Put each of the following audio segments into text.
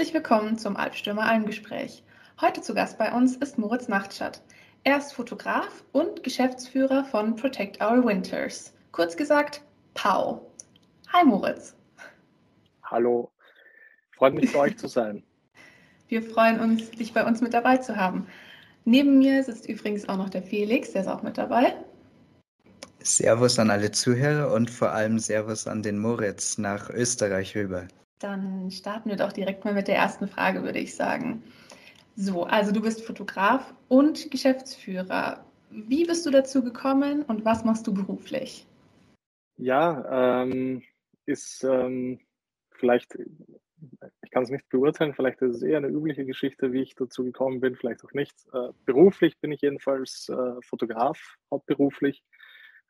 Herzlich willkommen zum Albstürmer Almgespräch. Heute zu Gast bei uns ist Moritz Nachtschat. Er ist Fotograf und Geschäftsführer von Protect Our Winters. Kurz gesagt, POW. Hi Moritz. Hallo, freut mich bei euch zu sein. Wir freuen uns, dich bei uns mit dabei zu haben. Neben mir sitzt übrigens auch noch der Felix, der ist auch mit dabei. Servus an alle Zuhörer und vor allem Servus an den Moritz nach Österreich rüber. Dann starten wir doch direkt mal mit der ersten Frage, würde ich sagen. So, also du bist Fotograf und Geschäftsführer. Wie bist du dazu gekommen und was machst du beruflich? Ja, ähm, ist ähm, vielleicht, ich kann es nicht beurteilen, vielleicht ist es eher eine übliche Geschichte, wie ich dazu gekommen bin, vielleicht auch nicht. Äh, beruflich bin ich jedenfalls äh, Fotograf, hauptberuflich,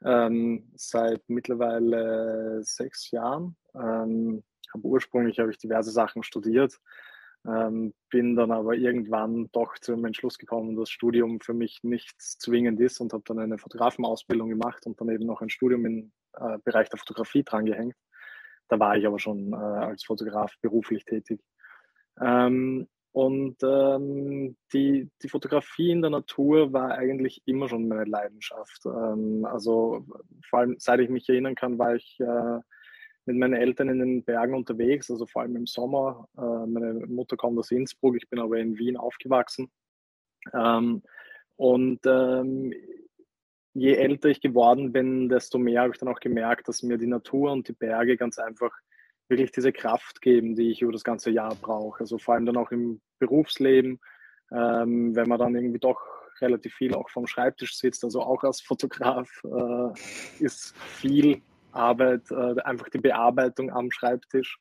ähm, seit mittlerweile sechs Jahren. Ähm, habe ursprünglich habe ich diverse Sachen studiert, ähm, bin dann aber irgendwann doch zum Entschluss gekommen, dass Studium für mich nichts zwingend ist und habe dann eine Fotografenausbildung gemacht und dann eben noch ein Studium im äh, Bereich der Fotografie drangehängt. Da war ich aber schon äh, als Fotograf beruflich tätig. Ähm, und ähm, die, die Fotografie in der Natur war eigentlich immer schon meine Leidenschaft. Ähm, also vor allem seit ich mich erinnern kann, war ich äh, mit meinen Eltern in den Bergen unterwegs, also vor allem im Sommer. Äh, meine Mutter kommt aus Innsbruck, ich bin aber in Wien aufgewachsen. Ähm, und ähm, je älter ich geworden bin, desto mehr habe ich dann auch gemerkt, dass mir die Natur und die Berge ganz einfach wirklich diese Kraft geben, die ich über das ganze Jahr brauche. Also vor allem dann auch im Berufsleben, ähm, wenn man dann irgendwie doch relativ viel auch vom Schreibtisch sitzt, also auch als Fotograf äh, ist viel Arbeit, äh, einfach die Bearbeitung am Schreibtisch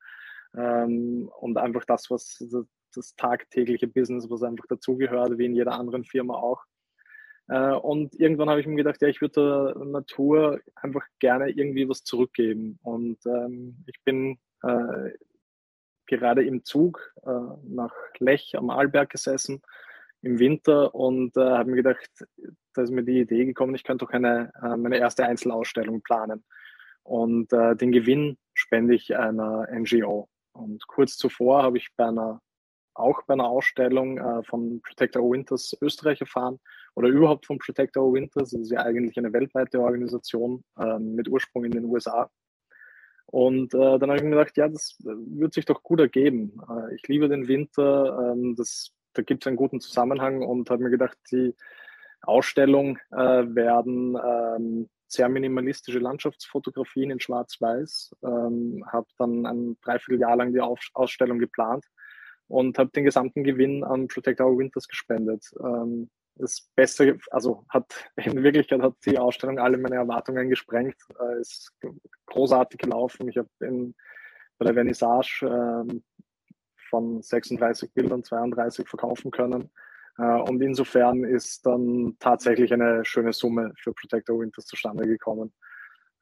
ähm, und einfach das, was das, das tagtägliche Business, was einfach dazugehört, wie in jeder anderen Firma auch. Äh, und irgendwann habe ich mir gedacht, ja, ich würde der Natur einfach gerne irgendwie was zurückgeben. Und ähm, ich bin äh, gerade im Zug äh, nach Lech am Arlberg gesessen im Winter und äh, habe mir gedacht, da ist mir die Idee gekommen, ich könnte doch eine, äh, meine erste Einzelausstellung planen. Und äh, den Gewinn spende ich einer NGO. Und kurz zuvor habe ich bei einer, auch bei einer Ausstellung äh, von Protector Winters Österreich erfahren oder überhaupt von Protector Winters. Das ist ja eigentlich eine weltweite Organisation äh, mit Ursprung in den USA. Und äh, dann habe ich mir gedacht, ja, das wird sich doch gut ergeben. Äh, ich liebe den Winter, ähm, das, da gibt es einen guten Zusammenhang und habe mir gedacht, die Ausstellung äh, werden ähm, sehr minimalistische Landschaftsfotografien in Schwarz-Weiß, ähm, habe dann ein Dreivierteljahr lang die Auf Ausstellung geplant und habe den gesamten Gewinn an Protect Our Winters gespendet. Ähm, das Beste, also hat in Wirklichkeit hat die Ausstellung alle meine Erwartungen gesprengt. Äh, ist großartig gelaufen. Ich habe bei der Vernissage äh, von 36 Bildern 32 verkaufen können. Äh, und insofern ist dann tatsächlich eine schöne Summe für Protector Winters zustande gekommen.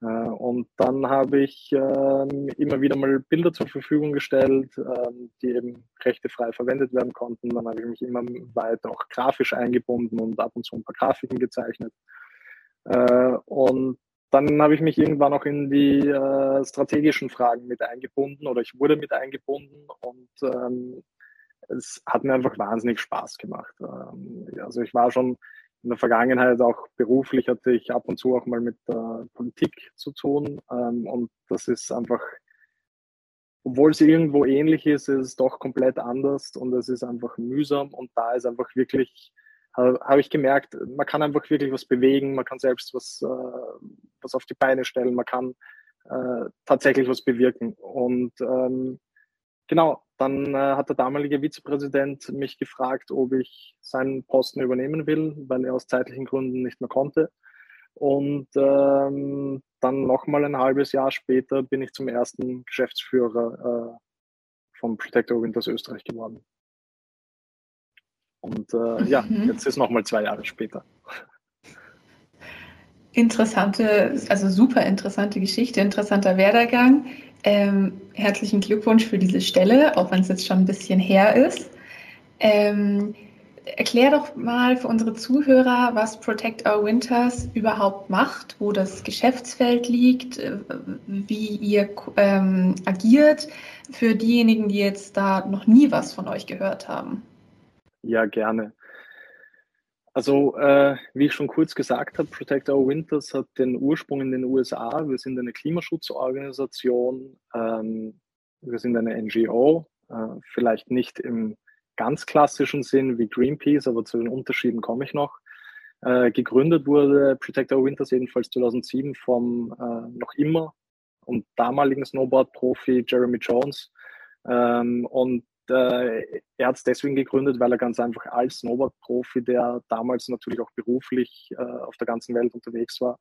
Äh, und dann habe ich ähm, immer wieder mal Bilder zur Verfügung gestellt, ähm, die eben rechtefrei verwendet werden konnten. Dann habe ich mich immer weiter auch grafisch eingebunden und ab und zu ein paar Grafiken gezeichnet. Äh, und dann habe ich mich irgendwann auch in die strategischen Fragen mit eingebunden oder ich wurde mit eingebunden und ähm, es hat mir einfach wahnsinnig Spaß gemacht. Ähm, also ich war schon in der Vergangenheit auch beruflich hatte ich ab und zu auch mal mit der Politik zu tun ähm, und das ist einfach, obwohl sie irgendwo ähnlich ist, ist es doch komplett anders und es ist einfach mühsam und da ist einfach wirklich habe ich gemerkt, man kann einfach wirklich was bewegen, man kann selbst was, äh, was auf die Beine stellen, man kann äh, tatsächlich was bewirken. Und ähm, Genau, dann äh, hat der damalige Vizepräsident mich gefragt, ob ich seinen Posten übernehmen will, weil er aus zeitlichen Gründen nicht mehr konnte. Und ähm, dann nochmal ein halbes Jahr später bin ich zum ersten Geschäftsführer äh, von Protector Winters Österreich geworden. Und äh, ja, mhm. jetzt ist nochmal zwei Jahre später. Interessante, also super interessante Geschichte, interessanter Werdegang. Ähm, herzlichen Glückwunsch für diese Stelle, auch wenn es jetzt schon ein bisschen her ist. Ähm, erklär doch mal für unsere Zuhörer, was Protect Our Winters überhaupt macht, wo das Geschäftsfeld liegt, äh, wie ihr ähm, agiert, für diejenigen, die jetzt da noch nie was von euch gehört haben. Ja, gerne. Also, äh, wie ich schon kurz gesagt habe, Protect Our Winters hat den Ursprung in den USA. Wir sind eine Klimaschutzorganisation, ähm, wir sind eine NGO, äh, vielleicht nicht im ganz klassischen Sinn wie Greenpeace, aber zu den Unterschieden komme ich noch. Äh, gegründet wurde Protect Our Winters jedenfalls 2007 vom äh, noch immer und damaligen Snowboard-Profi Jeremy Jones. Ähm, und äh, er hat es deswegen gegründet, weil er ganz einfach als Snowboard-Profi, der damals natürlich auch beruflich äh, auf der ganzen Welt unterwegs war,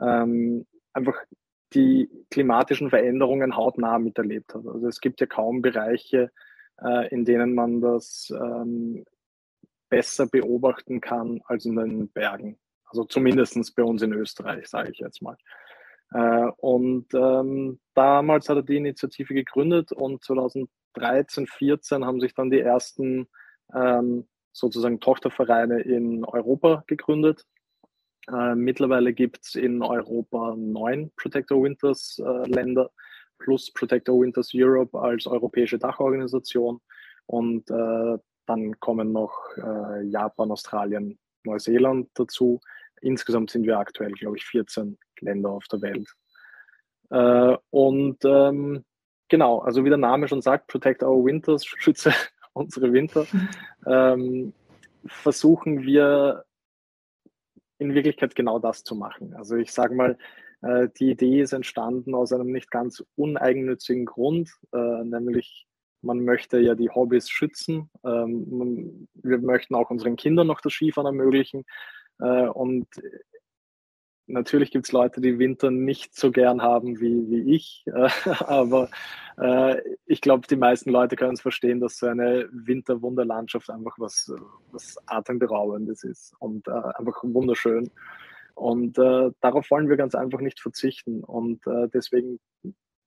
ähm, einfach die klimatischen Veränderungen hautnah miterlebt hat. Also es gibt ja kaum Bereiche, äh, in denen man das ähm, besser beobachten kann als in den Bergen. Also zumindest bei uns in Österreich, sage ich jetzt mal. Äh, und ähm, damals hat er die Initiative gegründet und 2013, 14 haben sich dann die ersten ähm, sozusagen Tochtervereine in Europa gegründet. Äh, mittlerweile gibt es in Europa neun Protector Winters äh, Länder plus Protector Winters Europe als europäische Dachorganisation. Und äh, dann kommen noch äh, Japan, Australien, Neuseeland dazu. Insgesamt sind wir aktuell, glaube ich, 14 Länder auf der Welt. Äh, und ähm, genau, also wie der Name schon sagt, Protect Our Winters, schütze unsere Winter, ähm, versuchen wir in Wirklichkeit genau das zu machen. Also ich sage mal, äh, die Idee ist entstanden aus einem nicht ganz uneigennützigen Grund, äh, nämlich man möchte ja die Hobbys schützen. Ähm, wir möchten auch unseren Kindern noch das Skifahren ermöglichen. Äh, und natürlich gibt es Leute, die Winter nicht so gern haben wie, wie ich, aber ich glaube, die meisten Leute können es verstehen, dass so eine Winterwunderlandschaft einfach was, was Atemberaubendes ist und einfach wunderschön. Und äh, darauf wollen wir ganz einfach nicht verzichten. Und äh, deswegen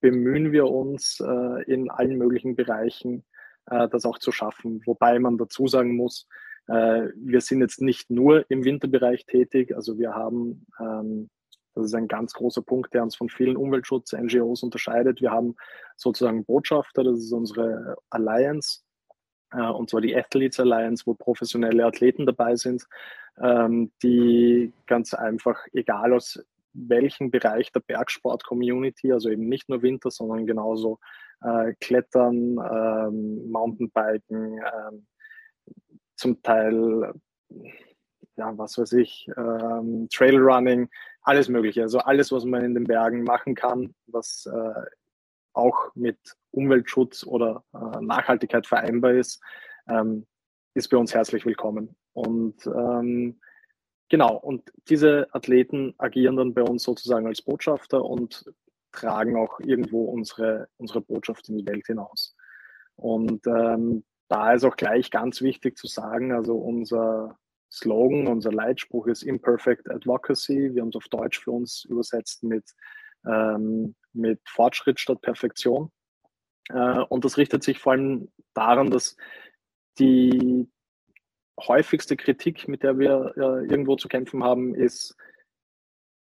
bemühen wir uns äh, in allen möglichen Bereichen, äh, das auch zu schaffen. Wobei man dazu sagen muss, äh, wir sind jetzt nicht nur im Winterbereich tätig. Also wir haben, ähm, das ist ein ganz großer Punkt, der uns von vielen Umweltschutz-NGOs unterscheidet. Wir haben sozusagen Botschafter, das ist unsere Alliance, äh, und zwar die Athletes Alliance, wo professionelle Athleten dabei sind, ähm, die ganz einfach, egal aus welchem Bereich der Bergsport-Community, also eben nicht nur Winter, sondern genauso äh, Klettern, ähm, Mountainbiken, zum Teil, ja, was weiß ich, ähm, Trailrunning, alles Mögliche. Also alles, was man in den Bergen machen kann, was äh, auch mit Umweltschutz oder äh, Nachhaltigkeit vereinbar ist, ähm, ist bei uns herzlich willkommen. Und ähm, genau, und diese Athleten agieren dann bei uns sozusagen als Botschafter und tragen auch irgendwo unsere, unsere Botschaft in die Welt hinaus. Und ähm, da ist auch gleich ganz wichtig zu sagen, also unser Slogan, unser Leitspruch ist Imperfect Advocacy. Wir haben es auf Deutsch für uns übersetzt mit, ähm, mit Fortschritt statt Perfektion. Äh, und das richtet sich vor allem daran, dass die häufigste Kritik, mit der wir äh, irgendwo zu kämpfen haben, ist,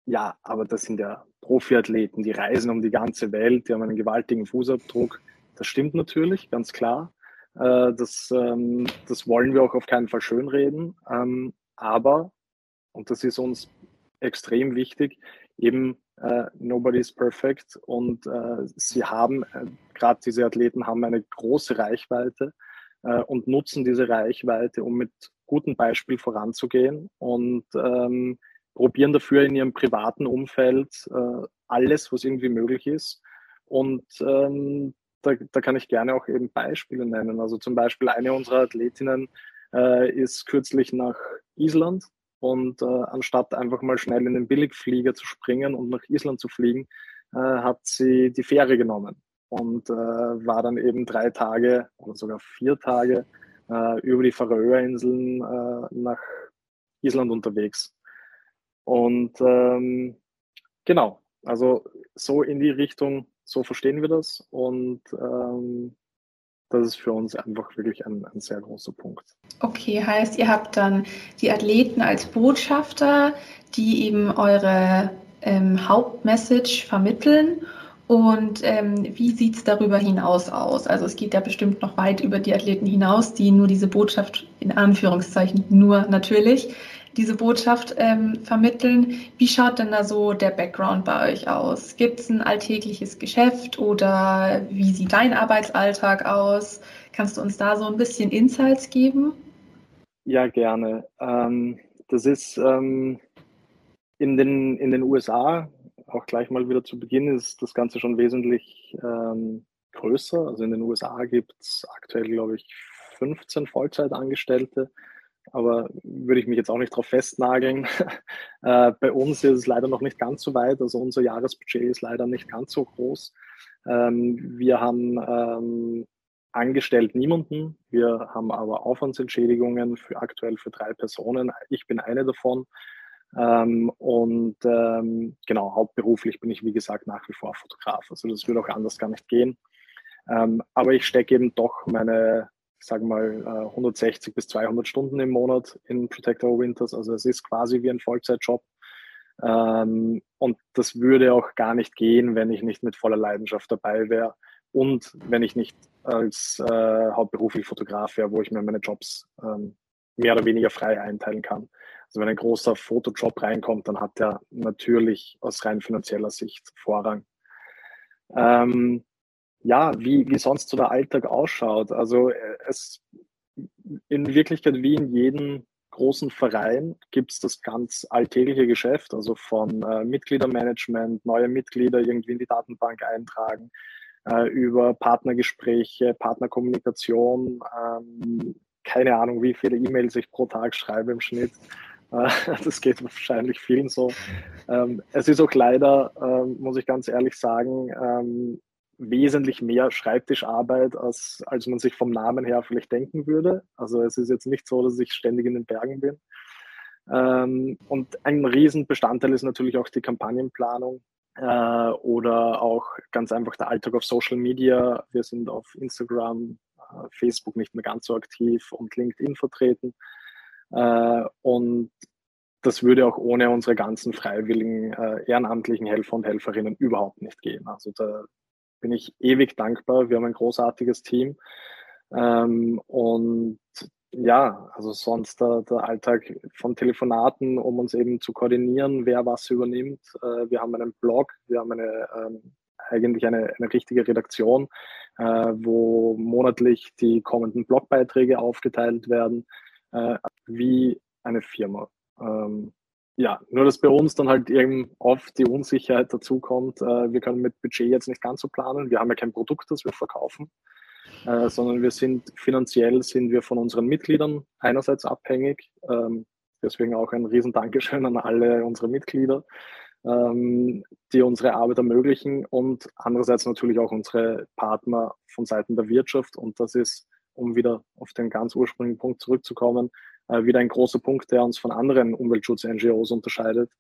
ja, aber das sind ja Profiathleten, die reisen um die ganze Welt, die haben einen gewaltigen Fußabdruck. Das stimmt natürlich, ganz klar. Äh, das, ähm, das wollen wir auch auf keinen Fall schönreden. Ähm, aber, und das ist uns extrem wichtig, eben äh, nobody is perfect und äh, sie haben, äh, gerade diese Athleten haben eine große Reichweite äh, und nutzen diese Reichweite, um mit gutem Beispiel voranzugehen und ähm, probieren dafür in ihrem privaten Umfeld äh, alles, was irgendwie möglich ist. Und ähm, da, da, kann ich gerne auch eben Beispiele nennen. Also zum Beispiel eine unserer Athletinnen äh, ist kürzlich nach Island und äh, anstatt einfach mal schnell in den Billigflieger zu springen und nach Island zu fliegen, äh, hat sie die Fähre genommen und äh, war dann eben drei Tage oder sogar vier Tage äh, über die Färöerinseln äh, nach Island unterwegs. Und ähm, genau, also so in die Richtung, so verstehen wir das. Und ähm, das ist für uns einfach wirklich ein, ein sehr großer Punkt. Okay, heißt, ihr habt dann die Athleten als Botschafter, die eben eure ähm, Hauptmessage vermitteln. Und ähm, wie sieht es darüber hinaus aus? Also es geht ja bestimmt noch weit über die Athleten hinaus, die nur diese Botschaft in Anführungszeichen nur natürlich diese Botschaft ähm, vermitteln. Wie schaut denn da so der Background bei euch aus? Gibt es ein alltägliches Geschäft oder wie sieht dein Arbeitsalltag aus? Kannst du uns da so ein bisschen Insights geben? Ja, gerne. Ähm, das ist ähm, in, den, in den USA, auch gleich mal wieder zu Beginn, ist das Ganze schon wesentlich ähm, größer. Also in den USA gibt es aktuell, glaube ich, 15 Vollzeitangestellte aber würde ich mich jetzt auch nicht darauf festnageln. äh, bei uns ist es leider noch nicht ganz so weit, also unser Jahresbudget ist leider nicht ganz so groß. Ähm, wir haben ähm, angestellt niemanden, wir haben aber Aufwandsentschädigungen für aktuell für drei Personen. Ich bin eine davon. Ähm, und ähm, genau, hauptberuflich bin ich, wie gesagt, nach wie vor Fotograf. Also das würde auch anders gar nicht gehen. Ähm, aber ich stecke eben doch meine ich sage mal, 160 äh, bis 200 Stunden im Monat in Protector Winters. Also es ist quasi wie ein Vollzeitjob. Ähm, und das würde auch gar nicht gehen, wenn ich nicht mit voller Leidenschaft dabei wäre und wenn ich nicht als äh, hauptberuflich Fotograf wäre, wo ich mir meine Jobs ähm, mehr oder weniger frei einteilen kann. Also wenn ein großer Fotojob reinkommt, dann hat der natürlich aus rein finanzieller Sicht Vorrang. Ähm, ja, wie, wie sonst so der Alltag ausschaut. Also äh, es in Wirklichkeit wie in jedem großen Verein gibt es das ganz alltägliche Geschäft, also von äh, Mitgliedermanagement, neue Mitglieder irgendwie in die Datenbank eintragen, äh, über Partnergespräche, Partnerkommunikation, ähm, keine Ahnung, wie viele E-Mails ich pro Tag schreibe im Schnitt. Äh, das geht wahrscheinlich vielen so. Ähm, es ist auch leider, ähm, muss ich ganz ehrlich sagen, ähm, wesentlich mehr Schreibtischarbeit, als, als man sich vom Namen her vielleicht denken würde. Also es ist jetzt nicht so, dass ich ständig in den Bergen bin. Ähm, und ein Riesenbestandteil ist natürlich auch die Kampagnenplanung äh, oder auch ganz einfach der Alltag auf Social Media. Wir sind auf Instagram, äh, Facebook nicht mehr ganz so aktiv und LinkedIn vertreten. Äh, und das würde auch ohne unsere ganzen freiwilligen äh, ehrenamtlichen Helfer und Helferinnen überhaupt nicht gehen. Also da, bin ich ewig dankbar. Wir haben ein großartiges Team. Ähm, und ja, also sonst der, der, Alltag von Telefonaten, um uns eben zu koordinieren, wer was übernimmt. Äh, wir haben einen Blog, wir haben eine, ähm, eigentlich eine, eine richtige Redaktion, äh, wo monatlich die kommenden Blogbeiträge aufgeteilt werden, äh, wie eine Firma. Ähm, ja, nur dass bei uns dann halt eben oft die Unsicherheit dazukommt. Äh, wir können mit Budget jetzt nicht ganz so planen. Wir haben ja kein Produkt, das wir verkaufen, äh, sondern wir sind finanziell sind wir von unseren Mitgliedern einerseits abhängig. Ähm, deswegen auch ein riesen Dankeschön an alle unsere Mitglieder, ähm, die unsere Arbeit ermöglichen und andererseits natürlich auch unsere Partner von Seiten der Wirtschaft. Und das ist, um wieder auf den ganz ursprünglichen Punkt zurückzukommen, wieder ein großer Punkt, der uns von anderen Umweltschutz-NGOs unterscheidet,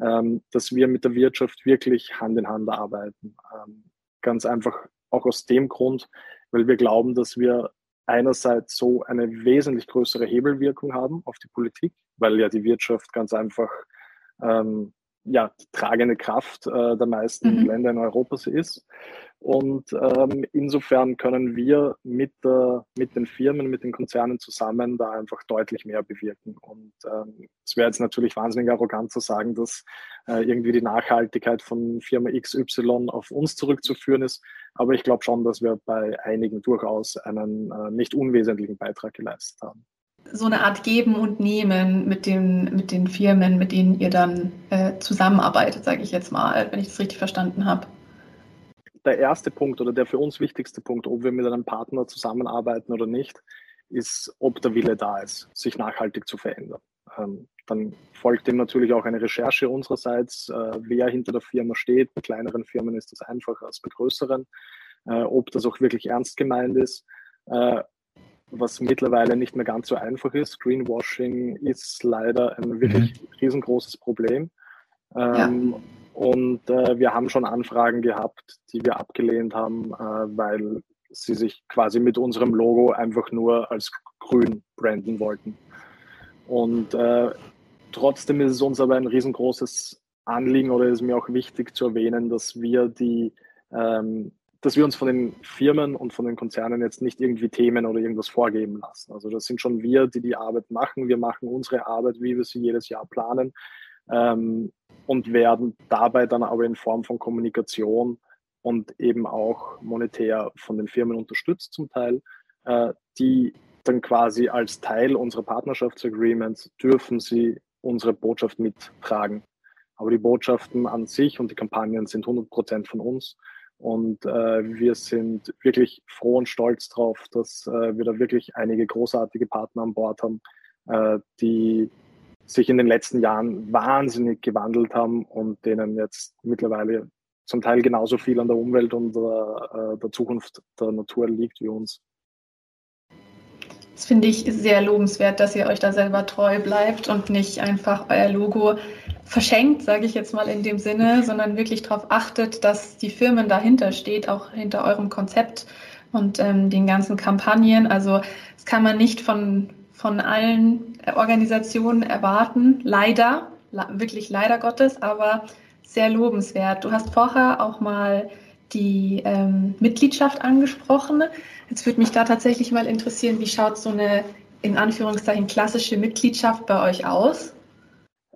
ähm, dass wir mit der Wirtschaft wirklich Hand in Hand arbeiten. Ähm, ganz einfach auch aus dem Grund, weil wir glauben, dass wir einerseits so eine wesentlich größere Hebelwirkung haben auf die Politik, weil ja die Wirtschaft ganz einfach ähm, ja, die tragende Kraft äh, der meisten mhm. Länder in Europa ist. Und ähm, insofern können wir mit, äh, mit den Firmen, mit den Konzernen zusammen da einfach deutlich mehr bewirken. Und ähm, es wäre jetzt natürlich wahnsinnig arrogant zu sagen, dass äh, irgendwie die Nachhaltigkeit von Firma XY auf uns zurückzuführen ist. Aber ich glaube schon, dass wir bei einigen durchaus einen äh, nicht unwesentlichen Beitrag geleistet haben so eine Art Geben und Nehmen mit den, mit den Firmen, mit denen ihr dann äh, zusammenarbeitet, sage ich jetzt mal, wenn ich das richtig verstanden habe. Der erste Punkt oder der für uns wichtigste Punkt, ob wir mit einem Partner zusammenarbeiten oder nicht, ist, ob der Wille da ist, sich nachhaltig zu verändern. Ähm, dann folgt dem natürlich auch eine Recherche unsererseits, äh, wer hinter der Firma steht. Bei kleineren Firmen ist das einfacher als bei größeren, äh, ob das auch wirklich ernst gemeint ist. Äh, was mittlerweile nicht mehr ganz so einfach ist. Greenwashing ist leider ein wirklich mhm. riesengroßes Problem. Ähm, ja. Und äh, wir haben schon Anfragen gehabt, die wir abgelehnt haben, äh, weil sie sich quasi mit unserem Logo einfach nur als grün branden wollten. Und äh, trotzdem ist es uns aber ein riesengroßes Anliegen oder ist mir auch wichtig zu erwähnen, dass wir die, ähm, dass wir uns von den Firmen und von den Konzernen jetzt nicht irgendwie Themen oder irgendwas vorgeben lassen. Also das sind schon wir, die die Arbeit machen. Wir machen unsere Arbeit, wie wir sie jedes Jahr planen ähm, und werden dabei dann aber in Form von Kommunikation und eben auch monetär von den Firmen unterstützt zum Teil, äh, die dann quasi als Teil unserer Partnerschaftsagreements dürfen sie unsere Botschaft mittragen. Aber die Botschaften an sich und die Kampagnen sind 100 Prozent von uns. Und äh, wir sind wirklich froh und stolz darauf, dass äh, wir da wirklich einige großartige Partner an Bord haben, äh, die sich in den letzten Jahren wahnsinnig gewandelt haben und denen jetzt mittlerweile zum Teil genauso viel an der Umwelt und der, der Zukunft der Natur liegt wie uns. Das finde ich sehr lobenswert, dass ihr euch da selber treu bleibt und nicht einfach euer Logo verschenkt, sage ich jetzt mal in dem Sinne, sondern wirklich darauf achtet, dass die Firmen dahinter steht, auch hinter eurem Konzept und ähm, den ganzen Kampagnen. Also das kann man nicht von, von allen Organisationen erwarten, leider, wirklich leider Gottes, aber sehr lobenswert. Du hast vorher auch mal die ähm, Mitgliedschaft angesprochen. Jetzt würde mich da tatsächlich mal interessieren, wie schaut so eine in Anführungszeichen klassische Mitgliedschaft bei euch aus?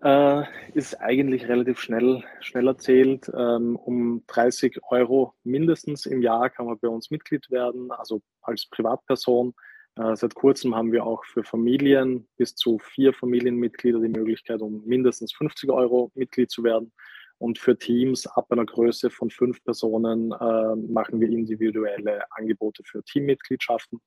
Äh, ist eigentlich relativ schnell, schnell erzählt. Ähm, um 30 Euro mindestens im Jahr kann man bei uns Mitglied werden, also als Privatperson. Äh, seit kurzem haben wir auch für Familien bis zu vier Familienmitglieder die Möglichkeit, um mindestens 50 Euro Mitglied zu werden. Und für Teams ab einer Größe von fünf Personen äh, machen wir individuelle Angebote für Teammitgliedschaften.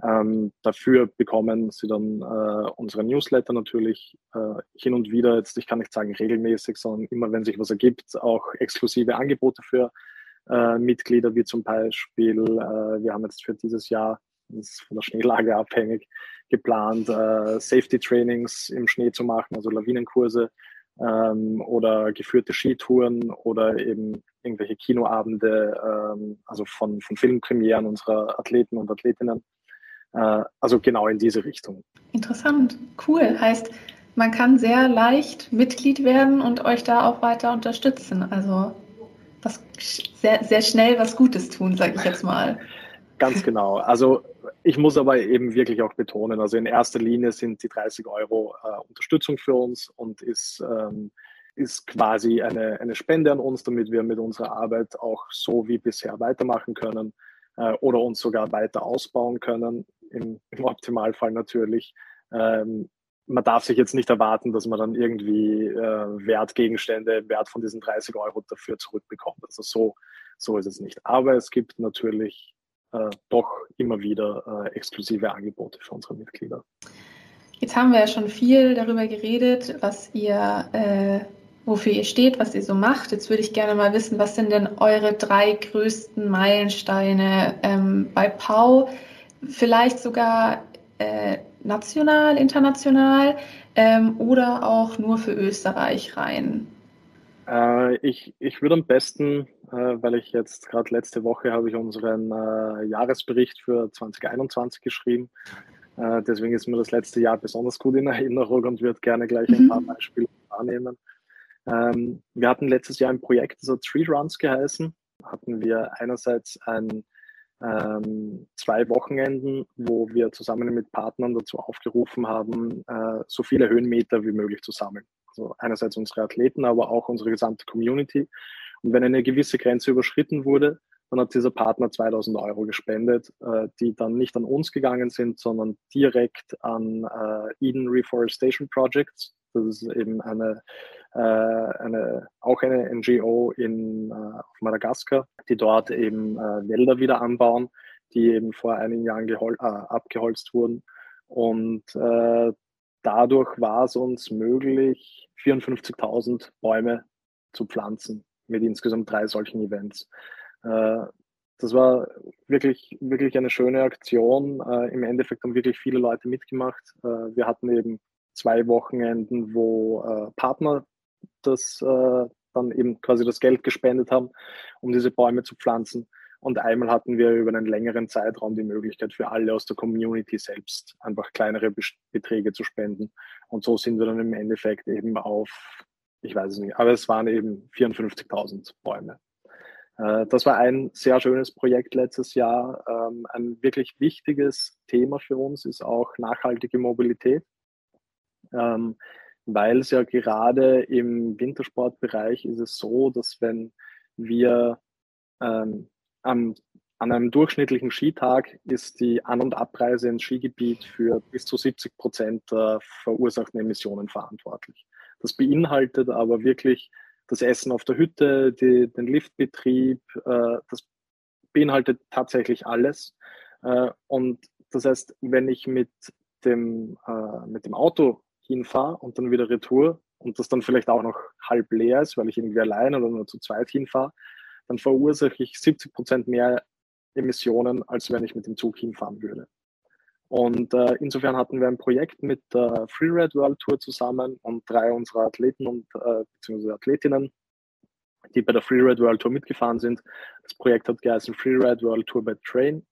Ähm, dafür bekommen sie dann äh, unsere Newsletter natürlich äh, hin und wieder, jetzt ich kann nicht sagen regelmäßig, sondern immer wenn sich was ergibt, auch exklusive Angebote für äh, Mitglieder, wie zum Beispiel, äh, wir haben jetzt für dieses Jahr, das ist von der Schneelage abhängig, geplant, äh, Safety Trainings im Schnee zu machen, also Lawinenkurse ähm, oder geführte Skitouren oder eben irgendwelche Kinoabende, ähm, also von, von Filmpremieren unserer Athleten und Athletinnen. Äh, also genau in diese Richtung. Interessant, cool. Heißt, man kann sehr leicht Mitglied werden und euch da auch weiter unterstützen. Also was sehr, sehr schnell was Gutes tun, sage ich jetzt mal. Ganz genau. Also ich muss aber eben wirklich auch betonen, also in erster Linie sind die 30 Euro äh, Unterstützung für uns und ist, ähm, ist quasi eine, eine Spende an uns, damit wir mit unserer Arbeit auch so wie bisher weitermachen können äh, oder uns sogar weiter ausbauen können, im, im Optimalfall natürlich. Ähm, man darf sich jetzt nicht erwarten, dass man dann irgendwie äh, Wertgegenstände, Wert von diesen 30 Euro dafür zurückbekommt. Also so, so ist es nicht. Aber es gibt natürlich äh, doch immer wieder äh, exklusive Angebote für unsere Mitglieder. Jetzt haben wir ja schon viel darüber geredet, was ihr, äh, wofür ihr steht, was ihr so macht. Jetzt würde ich gerne mal wissen, was sind denn eure drei größten Meilensteine ähm, bei Pau? Vielleicht sogar äh, national, international ähm, oder auch nur für Österreich rein? Äh, ich, ich würde am besten, äh, weil ich jetzt gerade letzte Woche habe ich unseren äh, Jahresbericht für 2021 geschrieben. Deswegen ist mir das letzte Jahr besonders gut in Erinnerung und würde gerne gleich ein paar mhm. Beispiele wahrnehmen. Ähm, wir hatten letztes Jahr ein Projekt, das hat Tree Runs geheißen. Hatten wir einerseits ein ähm, zwei Wochenenden, wo wir zusammen mit Partnern dazu aufgerufen haben, so viele Höhenmeter wie möglich zu sammeln. Also einerseits unsere Athleten, aber auch unsere gesamte Community. Und wenn eine gewisse Grenze überschritten wurde, dann hat dieser Partner 2000 Euro gespendet, äh, die dann nicht an uns gegangen sind, sondern direkt an äh, Eden Reforestation Projects. Das ist eben eine, äh, eine auch eine NGO in, äh, auf Madagaskar, die dort eben äh, Wälder wieder anbauen, die eben vor einigen Jahren äh, abgeholzt wurden. Und dadurch war es uns möglich, 54.000 Bäume zu pflanzen mit insgesamt drei solchen Events. Äh, das war wirklich, wirklich eine schöne Aktion. Äh, Im Endeffekt haben wirklich viele Leute mitgemacht. Äh, wir hatten eben zwei Wochenenden, wo Partner das dann eben quasi das Geld gespendet haben, um diese Bäume zu pflanzen. Und einmal hatten wir über einen längeren Zeitraum die Möglichkeit für alle aus der Community selbst einfach kleinere Beträge zu spenden. Und so sind wir dann im Endeffekt eben auf, ich weiß es nicht, aber es waren eben 54.000 Bäume. Äh, das war ein sehr schönes Projekt letztes Jahr. Ähm, ein wirklich wichtiges Thema für uns ist auch nachhaltige Mobilität, ähm, weil es ja gerade im Wintersportbereich ist es so, dass wenn wir ähm, an, an einem durchschnittlichen Skitag ist die An- und Abreise ins Skigebiet für bis zu 70 Prozent der verursachten Emissionen verantwortlich. Das beinhaltet aber wirklich das Essen auf der Hütte, die, den Liftbetrieb, äh, das beinhaltet tatsächlich alles. Äh, und das heißt, wenn ich mit dem, äh, mit dem Auto hinfahre und dann wieder retour und das dann vielleicht auch noch halb leer ist, weil ich irgendwie allein oder nur zu zweit hinfahre, dann verursache ich 70 Prozent mehr Emissionen, als wenn ich mit dem Zug hinfahren würde. Und äh, insofern hatten wir ein Projekt mit der Freeride World Tour zusammen und drei unserer Athleten und äh, beziehungsweise Athletinnen, die bei der Freeride World Tour mitgefahren sind. Das Projekt hat geheißen Freeride World Tour by Train.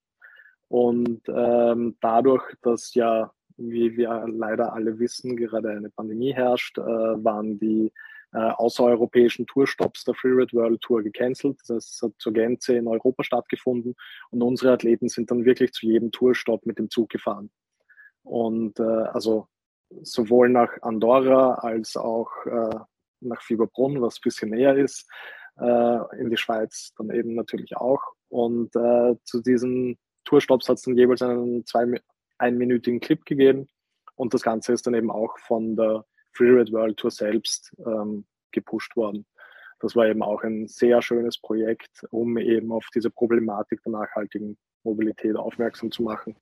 Und ähm, dadurch, dass ja, wie wir leider alle wissen, gerade eine Pandemie herrscht, äh, waren die äh, außereuropäischen Tourstops der Freeride World Tour gecancelt. Das hat zur Gänze in Europa stattgefunden und unsere Athleten sind dann wirklich zu jedem Tourstopp mit dem Zug gefahren. Und äh, also sowohl nach Andorra als auch äh, nach Fieberbrunn, was ein bisschen näher ist, äh, in die Schweiz dann eben natürlich auch. Und äh, zu diesen Tourstops hat es dann jeweils einen zwei, einminütigen Clip gegeben. Und das Ganze ist dann eben auch von der Freeride World Tour selbst ähm, gepusht worden. Das war eben auch ein sehr schönes Projekt, um eben auf diese Problematik der nachhaltigen Mobilität aufmerksam zu machen.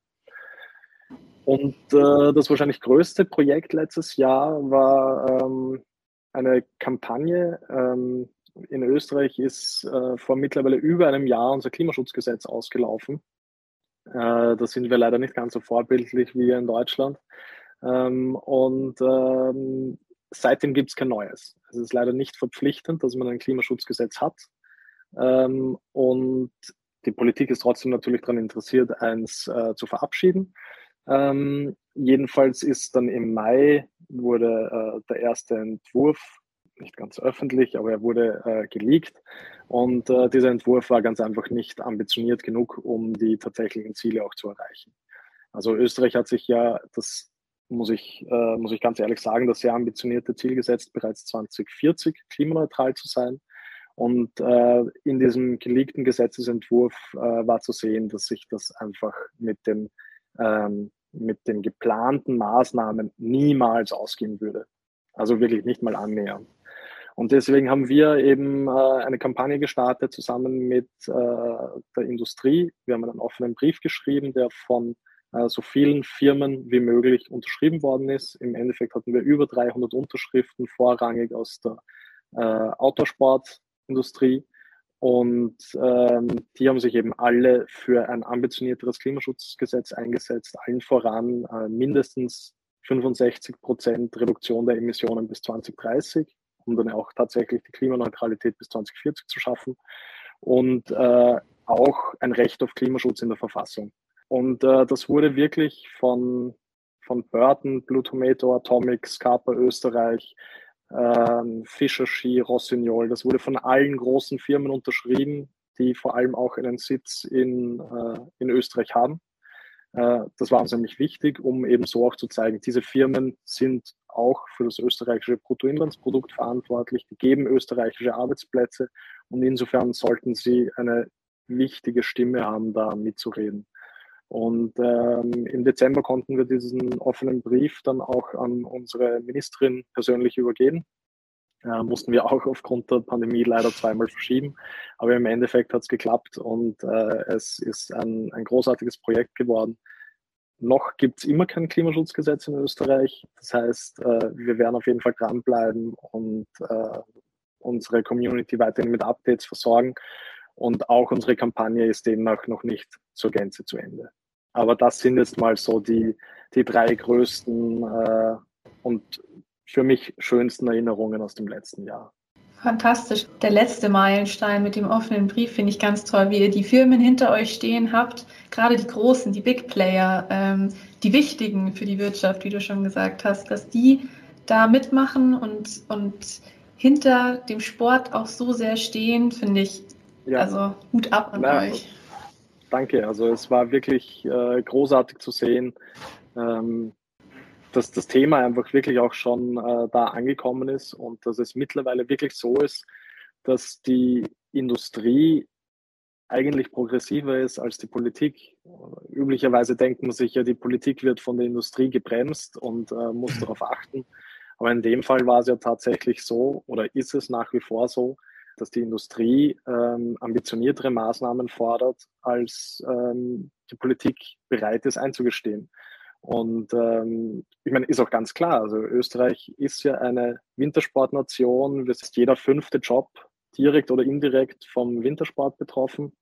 Und äh, das wahrscheinlich größte Projekt letztes Jahr war ähm, eine Kampagne. Ähm, in Österreich ist äh, vor mittlerweile über einem Jahr unser Klimaschutzgesetz ausgelaufen. Äh, da sind wir leider nicht ganz so vorbildlich wie in Deutschland. Ähm, und ähm, seitdem gibt es kein neues. Es ist leider nicht verpflichtend, dass man ein Klimaschutzgesetz hat. Ähm, und die Politik ist trotzdem natürlich daran interessiert, eins äh, zu verabschieden. Ähm, jedenfalls ist dann im Mai wurde äh, der erste Entwurf, nicht ganz öffentlich, aber er wurde äh, geleakt. Und äh, dieser Entwurf war ganz einfach nicht ambitioniert genug, um die tatsächlichen Ziele auch zu erreichen. Also Österreich hat sich ja das muss ich, äh, muss ich ganz ehrlich sagen, das sehr ambitionierte Ziel gesetzt, bereits 2040 klimaneutral zu sein. Und äh, in diesem geleakten Gesetzesentwurf äh, war zu sehen, dass sich das einfach mit den, ähm, mit den geplanten Maßnahmen niemals ausgehen würde. Also wirklich nicht mal annähernd. Und deswegen haben wir eben äh, eine Kampagne gestartet zusammen mit äh, der Industrie. Wir haben einen offenen Brief geschrieben, der von so vielen Firmen wie möglich unterschrieben worden ist. Im Endeffekt hatten wir über 300 Unterschriften, vorrangig aus der äh, Autosportindustrie. Und ähm, die haben sich eben alle für ein ambitionierteres Klimaschutzgesetz eingesetzt, allen voran äh, mindestens 65 Prozent Reduktion der Emissionen bis 2030, um dann auch tatsächlich die Klimaneutralität bis 2040 zu schaffen und äh, auch ein Recht auf Klimaschutz in der Verfassung. Und äh, das wurde wirklich von, von Burton, Blue Tomato, Atomic, Scarpa Österreich, ähm, Fischer Ski, Rossignol, das wurde von allen großen Firmen unterschrieben, die vor allem auch einen Sitz in, äh, in Österreich haben. Äh, das war uns nämlich wichtig, um eben so auch zu zeigen, diese Firmen sind auch für das österreichische Bruttoinlandsprodukt verantwortlich, die geben österreichische Arbeitsplätze und insofern sollten sie eine wichtige Stimme haben, da mitzureden. Und ähm, im Dezember konnten wir diesen offenen Brief dann auch an unsere Ministerin persönlich übergeben. Äh, mussten wir auch aufgrund der Pandemie leider zweimal verschieben. Aber im Endeffekt hat es geklappt und äh, es ist ein, ein großartiges Projekt geworden. Noch gibt es immer kein Klimaschutzgesetz in Österreich. Das heißt, äh, wir werden auf jeden Fall dranbleiben und äh, unsere Community weiterhin mit Updates versorgen. Und auch unsere Kampagne ist demnach noch nicht zur Gänze zu Ende. Aber das sind jetzt mal so die, die drei größten äh, und für mich schönsten Erinnerungen aus dem letzten Jahr. Fantastisch. Der letzte Meilenstein mit dem offenen Brief finde ich ganz toll, wie ihr die Firmen hinter euch stehen habt, gerade die großen, die Big Player, ähm, die wichtigen für die Wirtschaft, wie du schon gesagt hast, dass die da mitmachen und, und hinter dem Sport auch so sehr stehen, finde ich. Ja. Also Hut ab an Na, euch. Danke. Also es war wirklich äh, großartig zu sehen, ähm, dass das Thema einfach wirklich auch schon äh, da angekommen ist und dass es mittlerweile wirklich so ist, dass die Industrie eigentlich progressiver ist als die Politik. Üblicherweise denkt man sich ja, die Politik wird von der Industrie gebremst und äh, muss darauf achten. Aber in dem Fall war es ja tatsächlich so oder ist es nach wie vor so, dass die Industrie ähm, ambitioniertere Maßnahmen fordert, als ähm, die Politik bereit ist einzugestehen. Und ähm, ich meine, ist auch ganz klar, also Österreich ist ja eine Wintersportnation, es ist jeder fünfte Job direkt oder indirekt vom Wintersport betroffen.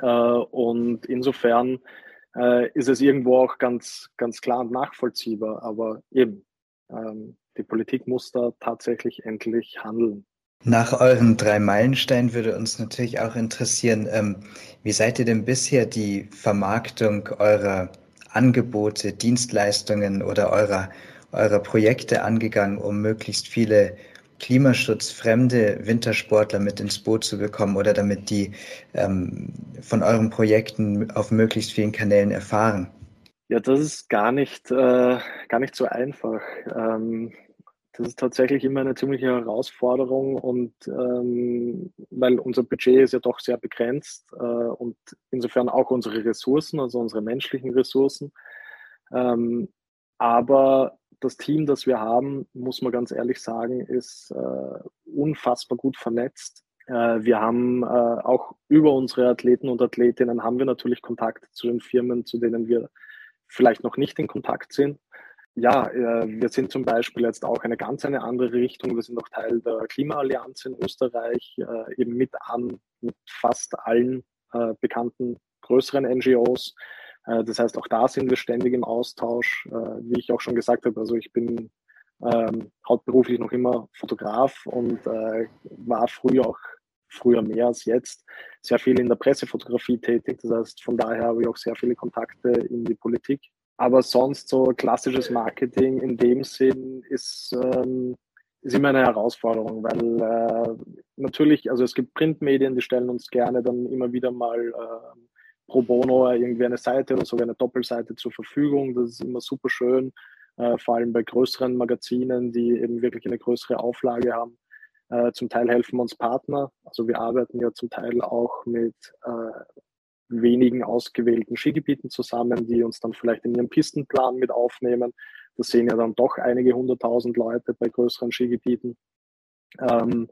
Äh, und insofern äh, ist es irgendwo auch ganz, ganz klar und nachvollziehbar. Aber eben, ähm, die Politik muss da tatsächlich endlich handeln. Nach euren drei Meilensteinen würde uns natürlich auch interessieren, ähm, wie seid ihr denn bisher die Vermarktung eurer Angebote, Dienstleistungen oder eurer, eurer Projekte angegangen, um möglichst viele klimaschutzfremde Wintersportler mit ins Boot zu bekommen oder damit die ähm, von euren Projekten auf möglichst vielen Kanälen erfahren? Ja, das ist gar nicht, äh, gar nicht so einfach. Ähm, das ist tatsächlich immer eine ziemliche Herausforderung und ähm, weil unser Budget ist ja doch sehr begrenzt äh, und insofern auch unsere Ressourcen, also unsere menschlichen Ressourcen. Ähm, aber das Team, das wir haben, muss man ganz ehrlich sagen, ist äh, unfassbar gut vernetzt. Äh, wir haben äh, auch über unsere Athleten und Athletinnen haben wir natürlich Kontakt zu den Firmen, zu denen wir vielleicht noch nicht in Kontakt sind ja, äh, wir sind zum Beispiel jetzt auch eine ganz eine andere Richtung. Wir sind auch Teil der Klimaallianz in Österreich, äh, eben mit an mit fast allen äh, bekannten größeren NGOs. Das heißt, auch da sind wir ständig im Austausch. Wie ich auch schon gesagt habe, also ich bin ähm, hauptberuflich noch immer Fotograf und war früher auch früher mehr als jetzt sehr viel in der Pressefotografie tätig. Das heißt, von daher habe ich auch sehr viele Kontakte in die Politik aber sonst so klassisches Marketing in dem Sinn ist, ähm, ist immer eine Herausforderung, weil äh, natürlich, also es gibt Printmedien, die stellen uns gerne dann immer wieder mal äh, pro bono irgendwie eine Seite oder sogar eine Doppelseite zur Verfügung. Das ist immer super schön, äh, vor allem bei größeren Magazinen, die eben wirklich eine größere Auflage haben. Äh, zum Teil helfen uns Partner. Also wir arbeiten ja zum Teil auch mit äh, wenigen ausgewählten Skigebieten zusammen, die uns dann vielleicht in ihren Pistenplan mit aufnehmen. Das sehen ja dann doch einige hunderttausend Leute bei größeren Skigebieten. Ähm,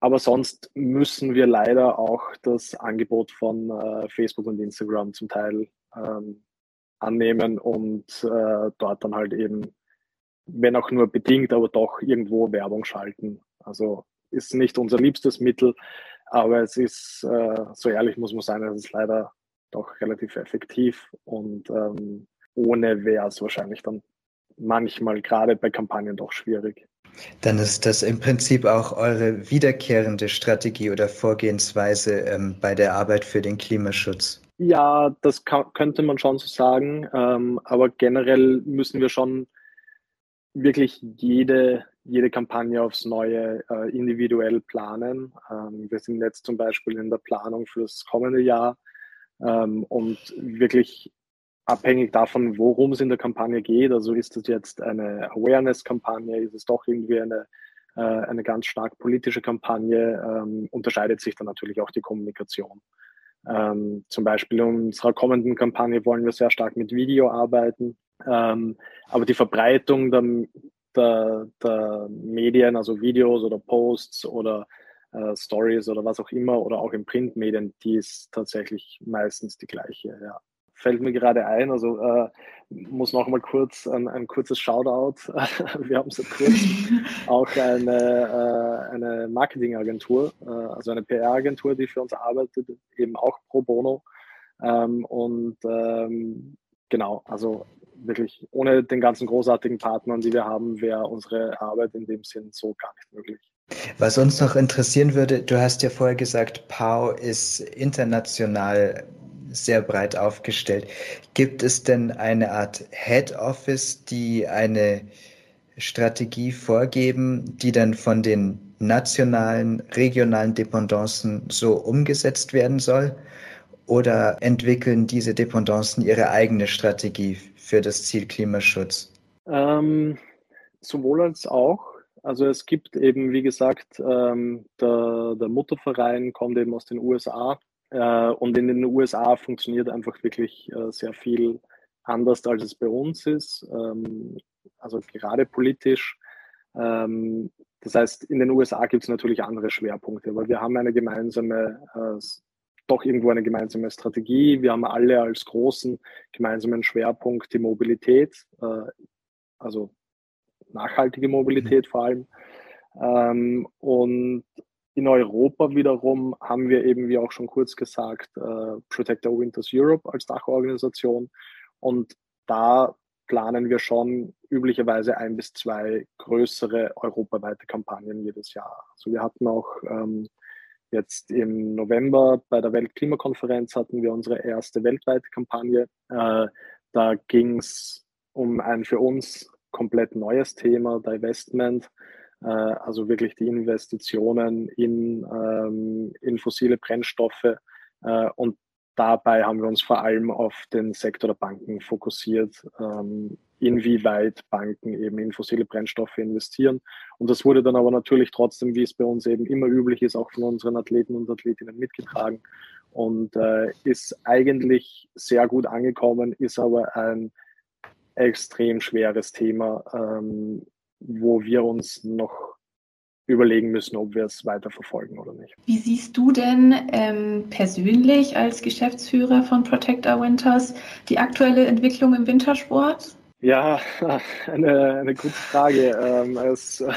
aber sonst müssen wir leider auch das Angebot von äh, Facebook und Instagram zum Teil ähm, annehmen und äh, dort dann halt eben, wenn auch nur bedingt, aber doch irgendwo Werbung schalten. Also ist nicht unser liebstes Mittel, aber es ist, äh, so ehrlich muss man sein, es ist leider doch relativ effektiv und ähm, ohne wäre es wahrscheinlich dann manchmal gerade bei Kampagnen doch schwierig. Dann ist das im Prinzip auch eure wiederkehrende Strategie oder Vorgehensweise ähm, bei der Arbeit für den Klimaschutz. Ja, das kann, könnte man schon so sagen. Ähm, aber generell müssen wir schon wirklich jede, jede Kampagne aufs Neue äh, individuell planen. Ähm, wir sind jetzt zum Beispiel in der Planung fürs kommende Jahr ähm, und wirklich abhängig davon, worum es in der Kampagne geht. Also ist es jetzt eine Awareness-Kampagne, ist es doch irgendwie eine, äh, eine ganz stark politische Kampagne, ähm, unterscheidet sich dann natürlich auch die Kommunikation. Ähm, zum Beispiel in unserer kommenden Kampagne wollen wir sehr stark mit Video arbeiten. Ähm, aber die Verbreitung der, der, der, Medien, also Videos oder Posts oder äh, Stories oder was auch immer oder auch in Printmedien, die ist tatsächlich meistens die gleiche. Ja. Fällt mir gerade ein, also äh, muss noch mal kurz ein, ein kurzes Shoutout. Wir haben seit kurzem auch eine, äh, eine Marketingagentur, äh, also eine PR-Agentur, die für uns arbeitet, eben auch pro bono. Ähm, und ähm, genau, also wirklich ohne den ganzen großartigen Partnern, die wir haben, wäre unsere Arbeit in dem Sinn so gar nicht möglich. Was uns noch interessieren würde, du hast ja vorher gesagt, PAU ist international sehr breit aufgestellt. Gibt es denn eine Art Head Office, die eine Strategie vorgeben, die dann von den nationalen, regionalen Dependancen so umgesetzt werden soll? Oder entwickeln diese Dependancen ihre eigene Strategie für das Ziel Klimaschutz? Ähm, sowohl als auch. Also es gibt eben, wie gesagt, ähm, der, der Mutterverein kommt eben aus den USA äh, und in den USA funktioniert einfach wirklich äh, sehr viel anders, als es bei uns ist. Ähm, also gerade politisch. Ähm, das heißt, in den USA gibt es natürlich andere Schwerpunkte, aber wir haben eine gemeinsame, äh, doch irgendwo eine gemeinsame Strategie. Wir haben alle als großen gemeinsamen Schwerpunkt die Mobilität, äh, also nachhaltige Mobilität mhm. vor allem. Ähm, und in Europa wiederum haben wir eben, wie auch schon kurz gesagt, äh, Protect Our Winters Europe als Dachorganisation. Und da planen wir schon üblicherweise ein bis zwei größere europaweite Kampagnen jedes Jahr. Also wir hatten auch ähm, jetzt im November bei der Weltklimakonferenz hatten wir unsere erste weltweite Kampagne. Äh, da ging es um ein für uns komplett neues Thema, Divestment. Äh, also wirklich die Investitionen in, ähm, in fossile Brennstoffe. Äh, und dabei haben wir uns vor allem auf den Sektor der Banken fokussiert, ähm, inwieweit Banken eben in fossile Brennstoffe investieren. Und das wurde dann aber natürlich trotzdem, wie es bei uns eben immer üblich ist, auch von unseren Athleten und Athletinnen mitgetragen und äh, ist eigentlich sehr gut angekommen, ist aber ein extrem schweres Thema, ähm, wo wir uns noch überlegen müssen, ob wir es weiter verfolgen oder nicht. Wie siehst du denn ähm, persönlich als Geschäftsführer von Protect Our Winters die aktuelle Entwicklung im Wintersport? Ja, eine, eine gute Frage. Ähm, es äh,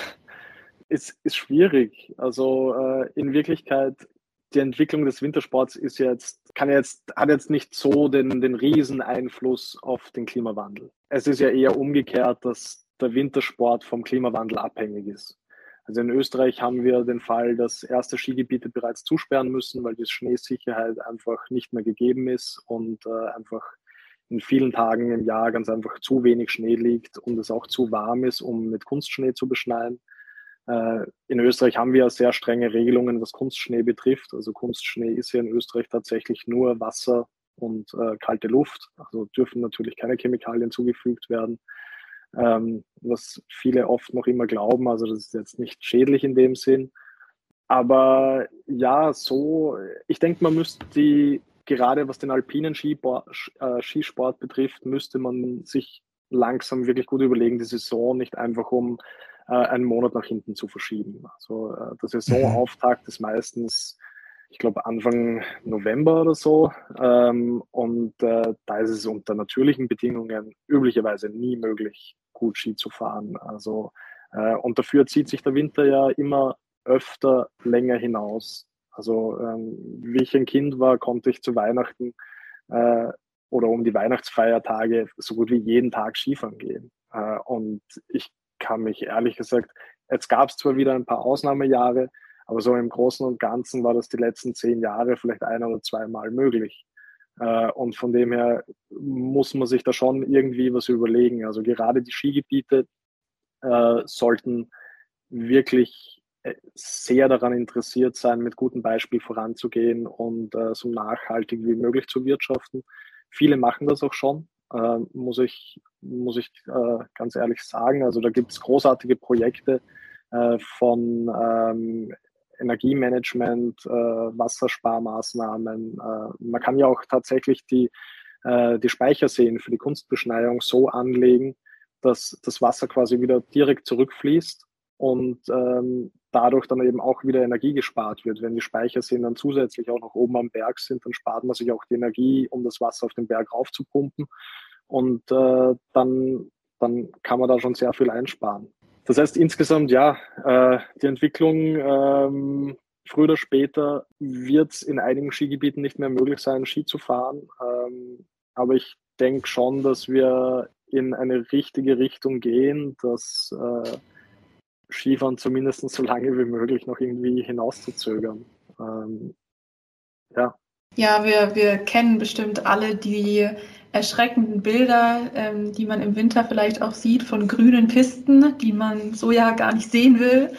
ist, ist schwierig. Also äh, in Wirklichkeit die Entwicklung des Wintersports ist jetzt, kann jetzt, hat jetzt nicht so den, den riesen Einfluss auf den Klimawandel. Es ist ja eher umgekehrt, dass der Wintersport vom Klimawandel abhängig ist. Also in Österreich haben wir den Fall, dass erste Skigebiete bereits zusperren müssen, weil die Schneesicherheit einfach nicht mehr gegeben ist und äh, einfach in vielen Tagen im Jahr ganz einfach zu wenig Schnee liegt und es auch zu warm ist, um mit Kunstschnee zu beschneien. Äh, in Österreich haben wir sehr strenge Regelungen, was Kunstschnee betrifft. Also Kunstschnee ist ja in Österreich tatsächlich nur Wasser und äh, kalte Luft. Also dürfen natürlich keine Chemikalien zugefügt werden ähm, was viele oft noch immer glauben. Also das ist jetzt nicht schädlich in dem Sinn. Aber ja, so, ich denke, man müsste die, gerade was den alpinen Skisport, äh, Skisport betrifft, müsste man sich langsam wirklich gut überlegen, die Saison nicht einfach um äh, einen Monat nach hinten zu verschieben. Also äh, der Saisonauftakt ist meistens ich glaube, Anfang November oder so. Ähm, und äh, da ist es unter natürlichen Bedingungen üblicherweise nie möglich, gut Ski zu fahren. Also, äh, und dafür zieht sich der Winter ja immer öfter länger hinaus. Also, ähm, wie ich ein Kind war, konnte ich zu Weihnachten äh, oder um die Weihnachtsfeiertage so gut wie jeden Tag Skifahren gehen. Äh, und ich kann mich ehrlich gesagt, jetzt gab es zwar wieder ein paar Ausnahmejahre, aber so im Großen und Ganzen war das die letzten zehn Jahre vielleicht ein oder zweimal möglich. Äh, und von dem her muss man sich da schon irgendwie was überlegen. Also gerade die Skigebiete äh, sollten wirklich äh, sehr daran interessiert sein, mit gutem Beispiel voranzugehen und so nachhaltig wie möglich zu wirtschaften. Viele machen das auch schon, muss ich, muss ich ganz ehrlich sagen. Also da gibt es großartige Projekte von ähm, Energiemanagement, äh, Wassersparmaßnahmen. Äh, man kann ja auch tatsächlich die, äh, die Speicherseen für die Kunstbeschneiung so anlegen, dass das Wasser quasi wieder direkt zurückfließt und ähm, dadurch dann eben auch wieder Energie gespart wird. Wenn die Speicherseen dann zusätzlich auch noch oben am Berg sind, dann spart man sich auch die Energie, um das Wasser auf den Berg raufzupumpen. Und äh, dann, dann kann man da schon sehr viel einsparen. Das heißt insgesamt, ja, äh, die Entwicklung ähm, früher oder später wird es in einigen Skigebieten nicht mehr möglich sein, Ski zu fahren. Ähm, aber ich denke schon, dass wir in eine richtige Richtung gehen, dass, äh, Skifahren zumindest so lange wie möglich noch irgendwie hinauszuzögern. Ähm, ja. Ja, wir, wir kennen bestimmt alle die erschreckenden Bilder, ähm, die man im Winter vielleicht auch sieht von grünen Pisten, die man so ja gar nicht sehen will.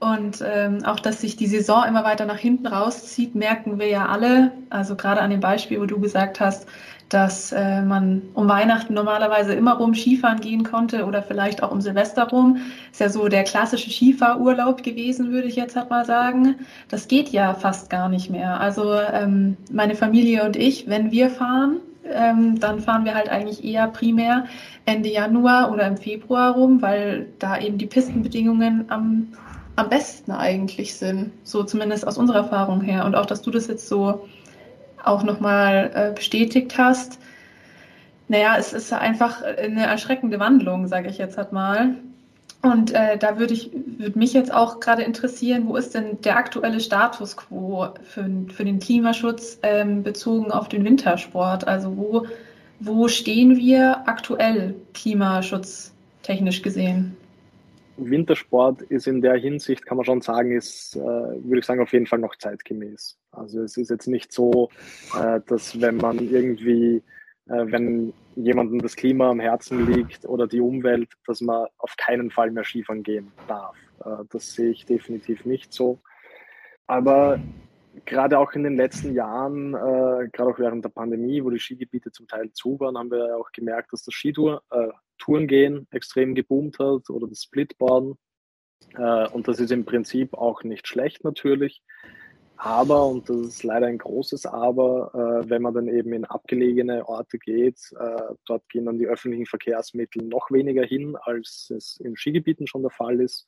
Und ähm, auch, dass sich die Saison immer weiter nach hinten rauszieht, merken wir ja alle. Also gerade an dem Beispiel, wo du gesagt hast, dass äh, man um Weihnachten normalerweise immer rum Skifahren gehen konnte oder vielleicht auch um Silvester rum. Ist ja so der klassische Skifahrurlaub gewesen, würde ich jetzt halt mal sagen. Das geht ja fast gar nicht mehr. Also ähm, meine Familie und ich, wenn wir fahren, ähm, dann fahren wir halt eigentlich eher primär Ende Januar oder im Februar rum, weil da eben die Pistenbedingungen am am besten eigentlich sind, so zumindest aus unserer Erfahrung her. Und auch, dass du das jetzt so auch nochmal äh, bestätigt hast. Naja, es ist einfach eine erschreckende Wandlung, sage ich jetzt halt mal. Und äh, da würde ich mich jetzt auch gerade interessieren, wo ist denn der aktuelle Status quo für, für den Klimaschutz ähm, bezogen auf den Wintersport? Also wo, wo stehen wir aktuell klimaschutztechnisch gesehen? Wintersport ist in der Hinsicht, kann man schon sagen, ist, äh, würde ich sagen, auf jeden Fall noch zeitgemäß. Also es ist jetzt nicht so, äh, dass wenn man irgendwie, äh, wenn jemandem das Klima am Herzen liegt oder die Umwelt, dass man auf keinen Fall mehr Skifahren gehen darf. Äh, das sehe ich definitiv nicht so. Aber gerade auch in den letzten Jahren, äh, gerade auch während der Pandemie, wo die Skigebiete zum Teil zu waren, haben wir auch gemerkt, dass das Skitour, äh, Tourengehen extrem geboomt hat oder das Splitboarden. Äh, und das ist im Prinzip auch nicht schlecht natürlich. Aber, und das ist leider ein großes Aber, äh, wenn man dann eben in abgelegene Orte geht, äh, dort gehen dann die öffentlichen Verkehrsmittel noch weniger hin, als es in Skigebieten schon der Fall ist.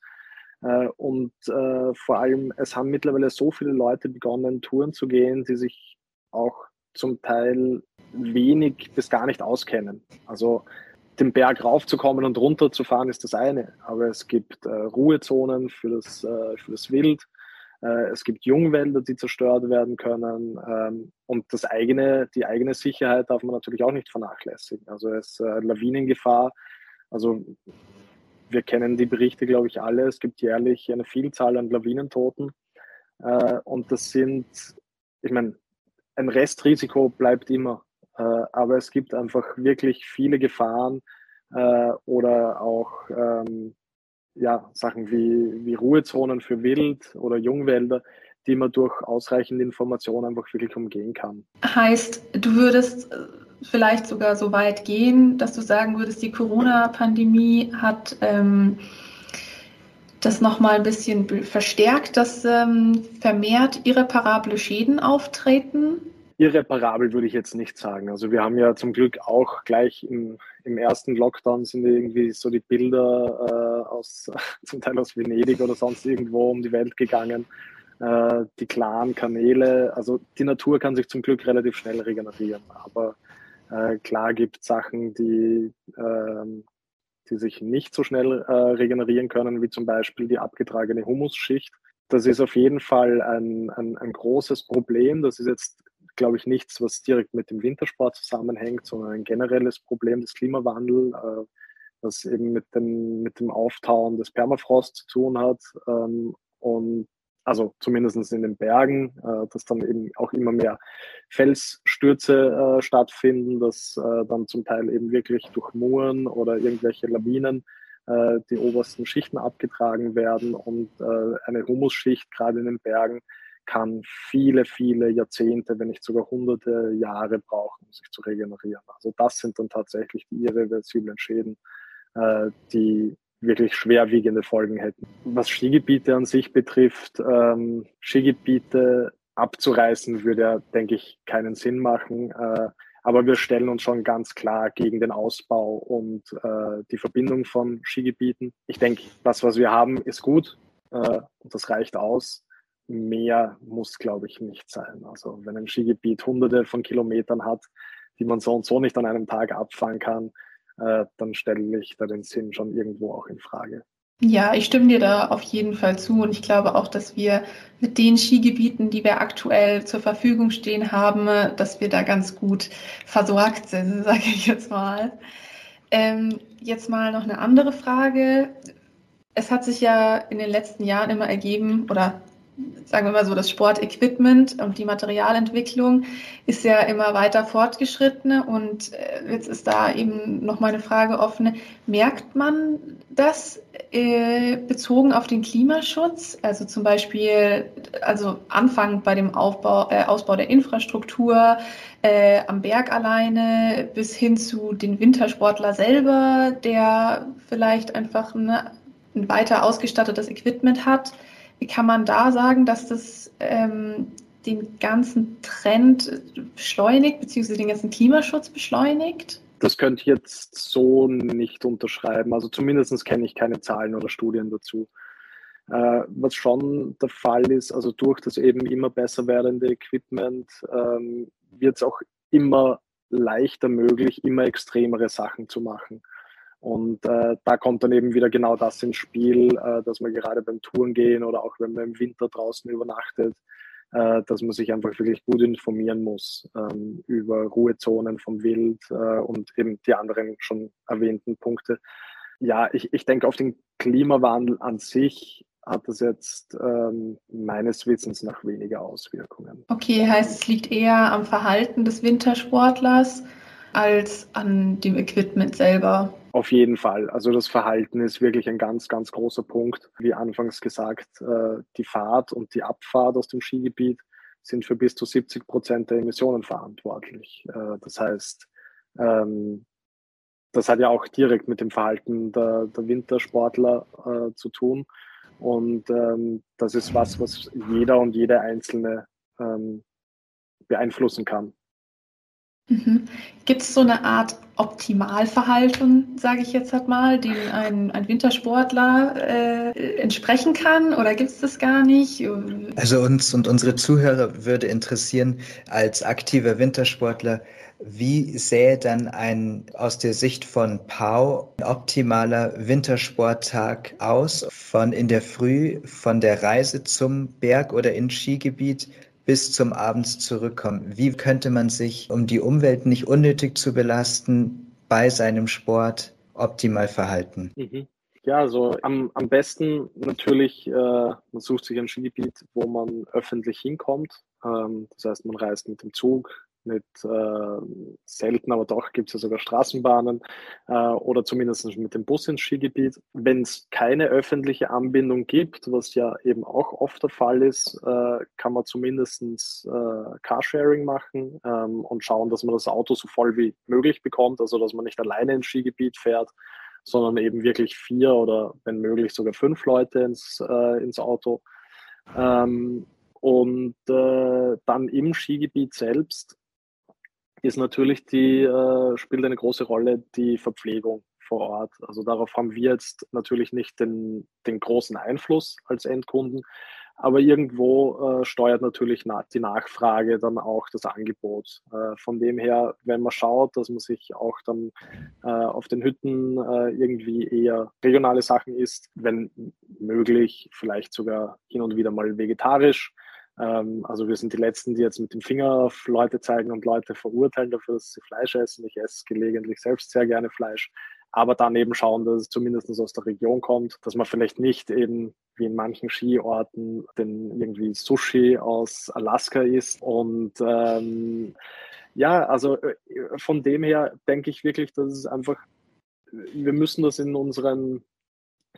Äh, und äh, vor allem, es haben mittlerweile so viele Leute begonnen, Touren zu gehen, die sich auch zum Teil wenig bis gar nicht auskennen. Also den Berg raufzukommen und runter zu fahren ist das eine, aber es gibt äh, Ruhezonen für das, äh, für das Wild, äh, es gibt Jungwälder, die zerstört werden können ähm, und das eigene, die eigene Sicherheit darf man natürlich auch nicht vernachlässigen. Also es ist äh, Lawinengefahr, also wir kennen die Berichte, glaube ich, alle. Es gibt jährlich eine Vielzahl an Lawinentoten. Äh, und das sind, ich meine, ein Restrisiko bleibt immer. Äh, aber es gibt einfach wirklich viele Gefahren äh, oder auch ähm, ja, Sachen wie, wie Ruhezonen für Wild oder Jungwälder, die man durch ausreichende Informationen einfach wirklich umgehen kann. Heißt, du würdest äh, vielleicht sogar so weit gehen, dass du sagen würdest, die Corona-Pandemie hat ähm, das nochmal ein bisschen verstärkt, dass ähm, vermehrt irreparable Schäden auftreten? Irreparabel würde ich jetzt nicht sagen. Also wir haben ja zum Glück auch gleich im, im ersten Lockdown sind irgendwie so die Bilder äh, aus zum Teil aus Venedig oder sonst irgendwo um die Welt gegangen. Äh, die klaren Kanäle, also die Natur kann sich zum Glück relativ schnell regenerieren. Aber äh, klar gibt es Sachen, die, äh, die sich nicht so schnell äh, regenerieren können, wie zum Beispiel die abgetragene Humusschicht. Das ist auf jeden Fall ein, ein, ein großes Problem. Das ist jetzt, glaube ich, nichts, was direkt mit dem Wintersport zusammenhängt, sondern ein generelles Problem des Klimawandels, äh, was eben mit dem, mit dem Auftauen des Permafrost zu tun hat. Ähm, und also zumindest in den Bergen, äh, dass dann eben auch immer mehr Felsstürze äh, stattfinden, dass äh, dann zum Teil eben wirklich durch Muren oder irgendwelche Lawinen äh, die obersten Schichten abgetragen werden und äh, eine Humusschicht gerade in den Bergen kann viele, viele Jahrzehnte, wenn nicht sogar hunderte Jahre brauchen, um sich zu regenerieren. Also das sind dann tatsächlich die irreversiblen Schäden, äh, die wirklich schwerwiegende Folgen hätten. Was Skigebiete an sich betrifft, ähm, Skigebiete abzureißen, würde ja, denke ich, keinen Sinn machen. Äh, aber wir stellen uns schon ganz klar gegen den Ausbau und äh, die Verbindung von Skigebieten. Ich denke, das, was wir haben, ist gut äh, und das reicht aus. Mehr muss, glaube ich, nicht sein. Also wenn ein Skigebiet hunderte von Kilometern hat, die man so und so nicht an einem Tag abfahren kann, äh, dann stelle ich da den Sinn schon irgendwo auch in Frage. Ja, ich stimme dir da auf jeden Fall zu und ich glaube auch, dass wir mit den Skigebieten, die wir aktuell zur Verfügung stehen haben, dass wir da ganz gut versorgt sind, sage ich jetzt mal. Ähm, jetzt mal noch eine andere Frage. Es hat sich ja in den letzten Jahren immer ergeben, oder sagen wir mal so, das Sportequipment und die Materialentwicklung ist ja immer weiter fortgeschritten und äh, jetzt ist da eben noch mal eine Frage offen. Merkt man das äh, bezogen auf den Klimaschutz? Also zum Beispiel, also Anfang bei dem Aufbau, äh, Ausbau der Infrastruktur äh, am Berg alleine bis hin zu den Wintersportler selber, der vielleicht einfach eine, ein weiter ausgestattetes Equipment hat. Wie kann man da sagen, dass das ähm, den ganzen Trend beschleunigt, beziehungsweise den ganzen Klimaschutz beschleunigt? Das könnte ich jetzt so nicht unterschreiben. Also zumindest kenne ich keine Zahlen oder Studien dazu. Äh, was schon der Fall ist, also durch das eben immer besser werdende Equipment ähm, wird es auch immer leichter möglich, immer extremere Sachen zu machen. Und äh, da kommt dann eben wieder genau das ins Spiel, äh, dass man gerade beim Touren gehen oder auch wenn man im Winter draußen übernachtet, äh, dass man sich einfach wirklich gut informieren muss ähm, über Ruhezonen vom Wild äh, und eben die anderen schon erwähnten Punkte. Ja, ich, ich denke, auf den Klimawandel an sich hat das jetzt ähm, meines Wissens nach weniger Auswirkungen. Okay, heißt es liegt eher am Verhalten des Wintersportlers als an dem Equipment selber. Auf jeden Fall. Also das Verhalten ist wirklich ein ganz, ganz großer Punkt. Wie anfangs gesagt, äh, die Fahrt und die Abfahrt aus dem Skigebiet sind für bis zu 70 Prozent der Emissionen verantwortlich. Äh, das heißt, ähm, das hat ja auch direkt mit dem Verhalten der, der Wintersportler äh, zu tun. Und ähm, das ist was, was jeder und jede Einzelne ähm, beeinflussen kann. Mhm. Gibt es so eine Art Optimalverhalten, sage ich jetzt halt mal, dem ein, ein Wintersportler äh, entsprechen kann oder gibt es das gar nicht? Also uns und unsere Zuhörer würde interessieren, als aktiver Wintersportler, wie sähe dann ein aus der Sicht von Pau optimaler Wintersporttag aus? Von in der Früh, von der Reise zum Berg oder ins Skigebiet bis zum Abend zurückkommen. Wie könnte man sich, um die Umwelt nicht unnötig zu belasten, bei seinem Sport optimal verhalten? Mhm. Ja, also am, am besten natürlich, äh, man sucht sich ein Skigebiet, wo man öffentlich hinkommt. Ähm, das heißt, man reist mit dem Zug, mit äh, selten, aber doch gibt es ja sogar Straßenbahnen äh, oder zumindest mit dem Bus ins Skigebiet. Wenn es keine öffentliche Anbindung gibt, was ja eben auch oft der Fall ist, äh, kann man zumindest äh, Carsharing machen ähm, und schauen, dass man das Auto so voll wie möglich bekommt, also dass man nicht alleine ins Skigebiet fährt, sondern eben wirklich vier oder wenn möglich sogar fünf Leute ins, äh, ins Auto. Ähm, und äh, dann im Skigebiet selbst ist natürlich die, äh, spielt eine große Rolle die Verpflegung vor Ort. Also darauf haben wir jetzt natürlich nicht den, den großen Einfluss als Endkunden, aber irgendwo äh, steuert natürlich na die Nachfrage dann auch das Angebot. Äh, von dem her, wenn man schaut, dass man sich auch dann äh, auf den Hütten äh, irgendwie eher regionale Sachen isst, wenn möglich, vielleicht sogar hin und wieder mal vegetarisch, ähm, also wir sind die Letzten, die jetzt mit dem Finger auf Leute zeigen und Leute verurteilen dafür, dass sie Fleisch essen. Ich esse gelegentlich selbst sehr gerne Fleisch. Aber dann eben schauen, dass es zumindest aus der Region kommt, dass man vielleicht nicht eben wie in manchen Skiorten den irgendwie Sushi aus Alaska isst. Und ähm, ja, also äh, von dem her denke ich wirklich, dass es einfach, wir müssen das in unseren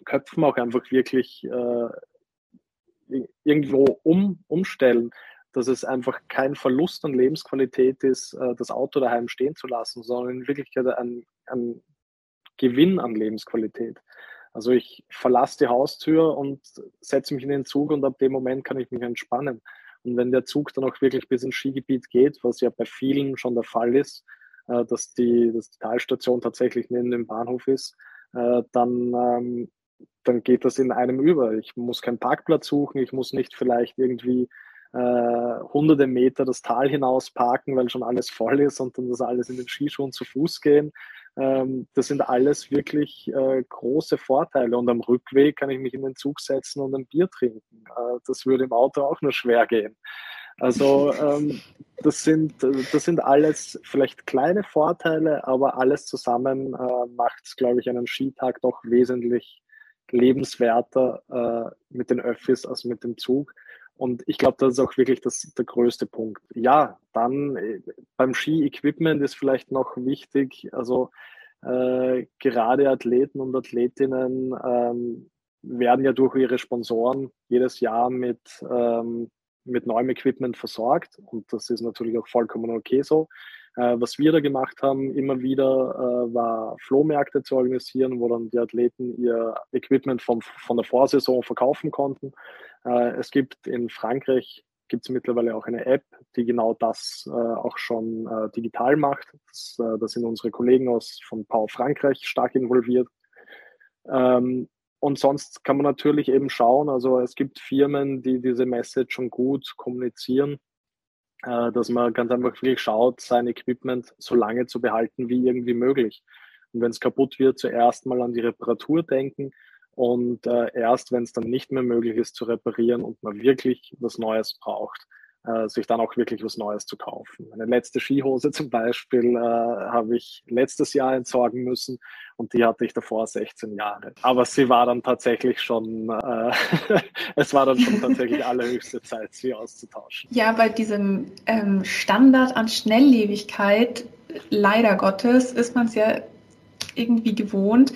Köpfen auch einfach wirklich äh, irgendwo um, umstellen, dass es einfach kein Verlust an Lebensqualität ist, äh, das Auto daheim stehen zu lassen, sondern in Wirklichkeit ein, ein Gewinn an Lebensqualität. Also ich verlasse die Haustür und setze mich in den Zug und ab dem Moment kann ich mich entspannen. Und wenn der Zug dann auch wirklich bis ins Skigebiet geht, was ja bei vielen schon der Fall ist, äh, dass die, dass die Talstation tatsächlich neben dem Bahnhof ist, äh, dann ähm, dann geht das in einem über. Ich muss keinen Parkplatz suchen, ich muss nicht vielleicht irgendwie äh, hunderte Meter das Tal hinaus parken, weil schon alles voll ist und dann das alles in den Skischuhen zu Fuß gehen. Ähm, das sind alles wirklich äh, große Vorteile. Und am Rückweg kann ich mich in den Zug setzen und ein Bier trinken. Äh, das würde im Auto auch nur schwer gehen. Also ähm, das, sind, das sind alles vielleicht kleine Vorteile, aber alles zusammen äh, macht es, glaube ich, einen Skitag doch wesentlich lebenswerter äh, mit den Öffis als mit dem Zug. Und ich glaube, das ist auch wirklich das, der größte Punkt. Ja, dann äh, beim Ski-Equipment ist vielleicht noch wichtig, also äh, gerade Athleten und Athletinnen ähm, werden ja durch ihre Sponsoren jedes Jahr mit, ähm, mit neuem Equipment versorgt. Und das ist natürlich auch vollkommen okay so. Äh, was wir da gemacht haben, immer wieder äh, war Flohmärkte zu organisieren, wo dann die Athleten ihr Equipment vom, von der Vorsaison verkaufen konnten. Äh, es gibt in Frankreich gibt es mittlerweile auch eine App, die genau das äh, auch schon äh, digital macht. Das, äh, da sind unsere Kollegen aus von Pau Frankreich stark involviert. Ähm, und sonst kann man natürlich eben schauen, also es gibt Firmen, die diese Message schon gut kommunizieren äh, dass man ganz einfach wirklich schaut, sein Equipment so lange zu behalten wie irgendwie möglich. Und wenn es kaputt wird, zuerst mal an die Reparatur denken und äh, erst, wenn es dann nicht mehr möglich ist zu reparieren und man wirklich was Neues braucht, äh, sich dann auch wirklich was Neues zu kaufen. Meine letzte Skihose zum Beispiel äh, habe ich letztes Jahr entsorgen müssen und die hatte ich davor 16 Jahre. Aber sie war dann tatsächlich schon, äh, es war dann schon tatsächlich allerhöchste Zeit, sie auszutauschen. Ja, bei diesem ähm, Standard an Schnelllebigkeit, leider Gottes, ist man es ja irgendwie gewohnt,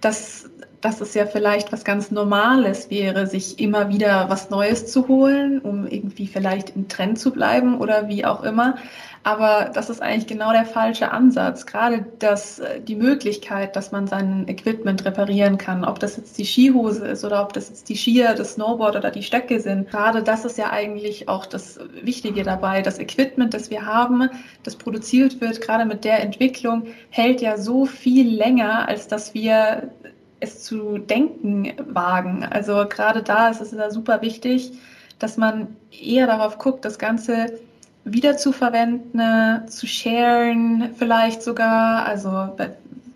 dass dass es ja vielleicht was ganz Normales wäre, sich immer wieder was Neues zu holen, um irgendwie vielleicht im Trend zu bleiben oder wie auch immer. Aber das ist eigentlich genau der falsche Ansatz. Gerade das, äh, die Möglichkeit, dass man sein Equipment reparieren kann, ob das jetzt die Skihose ist oder ob das jetzt die Skier, das Snowboard oder die Stöcke sind. Gerade das ist ja eigentlich auch das Wichtige dabei. Das Equipment, das wir haben, das produziert wird, gerade mit der Entwicklung, hält ja so viel länger, als dass wir es zu denken wagen. Also gerade da ist es ja super wichtig, dass man eher darauf guckt, das Ganze wieder zu verwenden, zu sharen vielleicht sogar. Also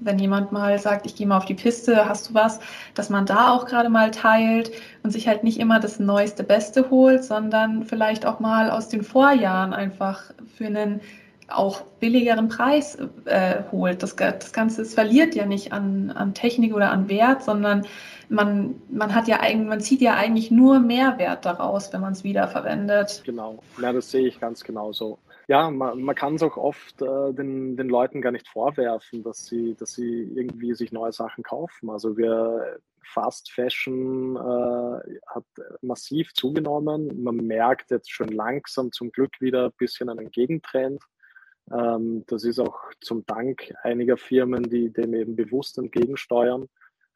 wenn jemand mal sagt, ich gehe mal auf die Piste, hast du was, dass man da auch gerade mal teilt und sich halt nicht immer das neueste Beste holt, sondern vielleicht auch mal aus den Vorjahren einfach für einen auch billigeren Preis äh, holt. Das, das Ganze es verliert ja nicht an, an Technik oder an Wert, sondern man, man hat ja eigentlich, man zieht ja eigentlich nur Mehrwert daraus, wenn man es wiederverwendet. Genau, ja, das sehe ich ganz genauso. Ja, man, man kann es auch oft äh, den, den Leuten gar nicht vorwerfen, dass sie, dass sie irgendwie sich neue Sachen kaufen. Also wir Fast Fashion äh, hat massiv zugenommen. Man merkt jetzt schon langsam zum Glück wieder ein bisschen einen Gegentrend. Ähm, das ist auch zum Dank einiger Firmen, die dem eben bewusst entgegensteuern.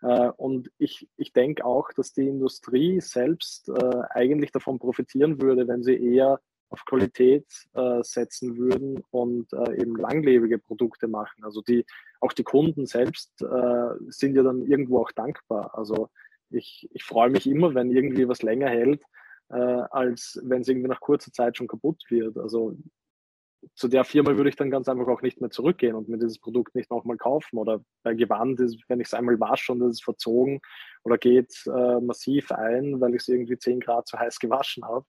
Äh, und ich, ich denke auch, dass die Industrie selbst äh, eigentlich davon profitieren würde, wenn sie eher auf Qualität äh, setzen würden und eben langlebige Produkte machen. Also die, auch die Kunden selbst sind ja dann irgendwo auch dankbar. Also ich, ich freue mich immer, wenn irgendwie was länger hält, als wenn es irgendwie nach kurzer Zeit schon kaputt wird. Also zu der Firma würde ich dann ganz einfach auch nicht mehr zurückgehen und mir dieses Produkt nicht nochmal kaufen. Oder bei Gewand wenn ich es einmal wasche und es ist verzogen oder geht äh, massiv ein, weil ich es irgendwie 10 Grad zu heiß gewaschen habe,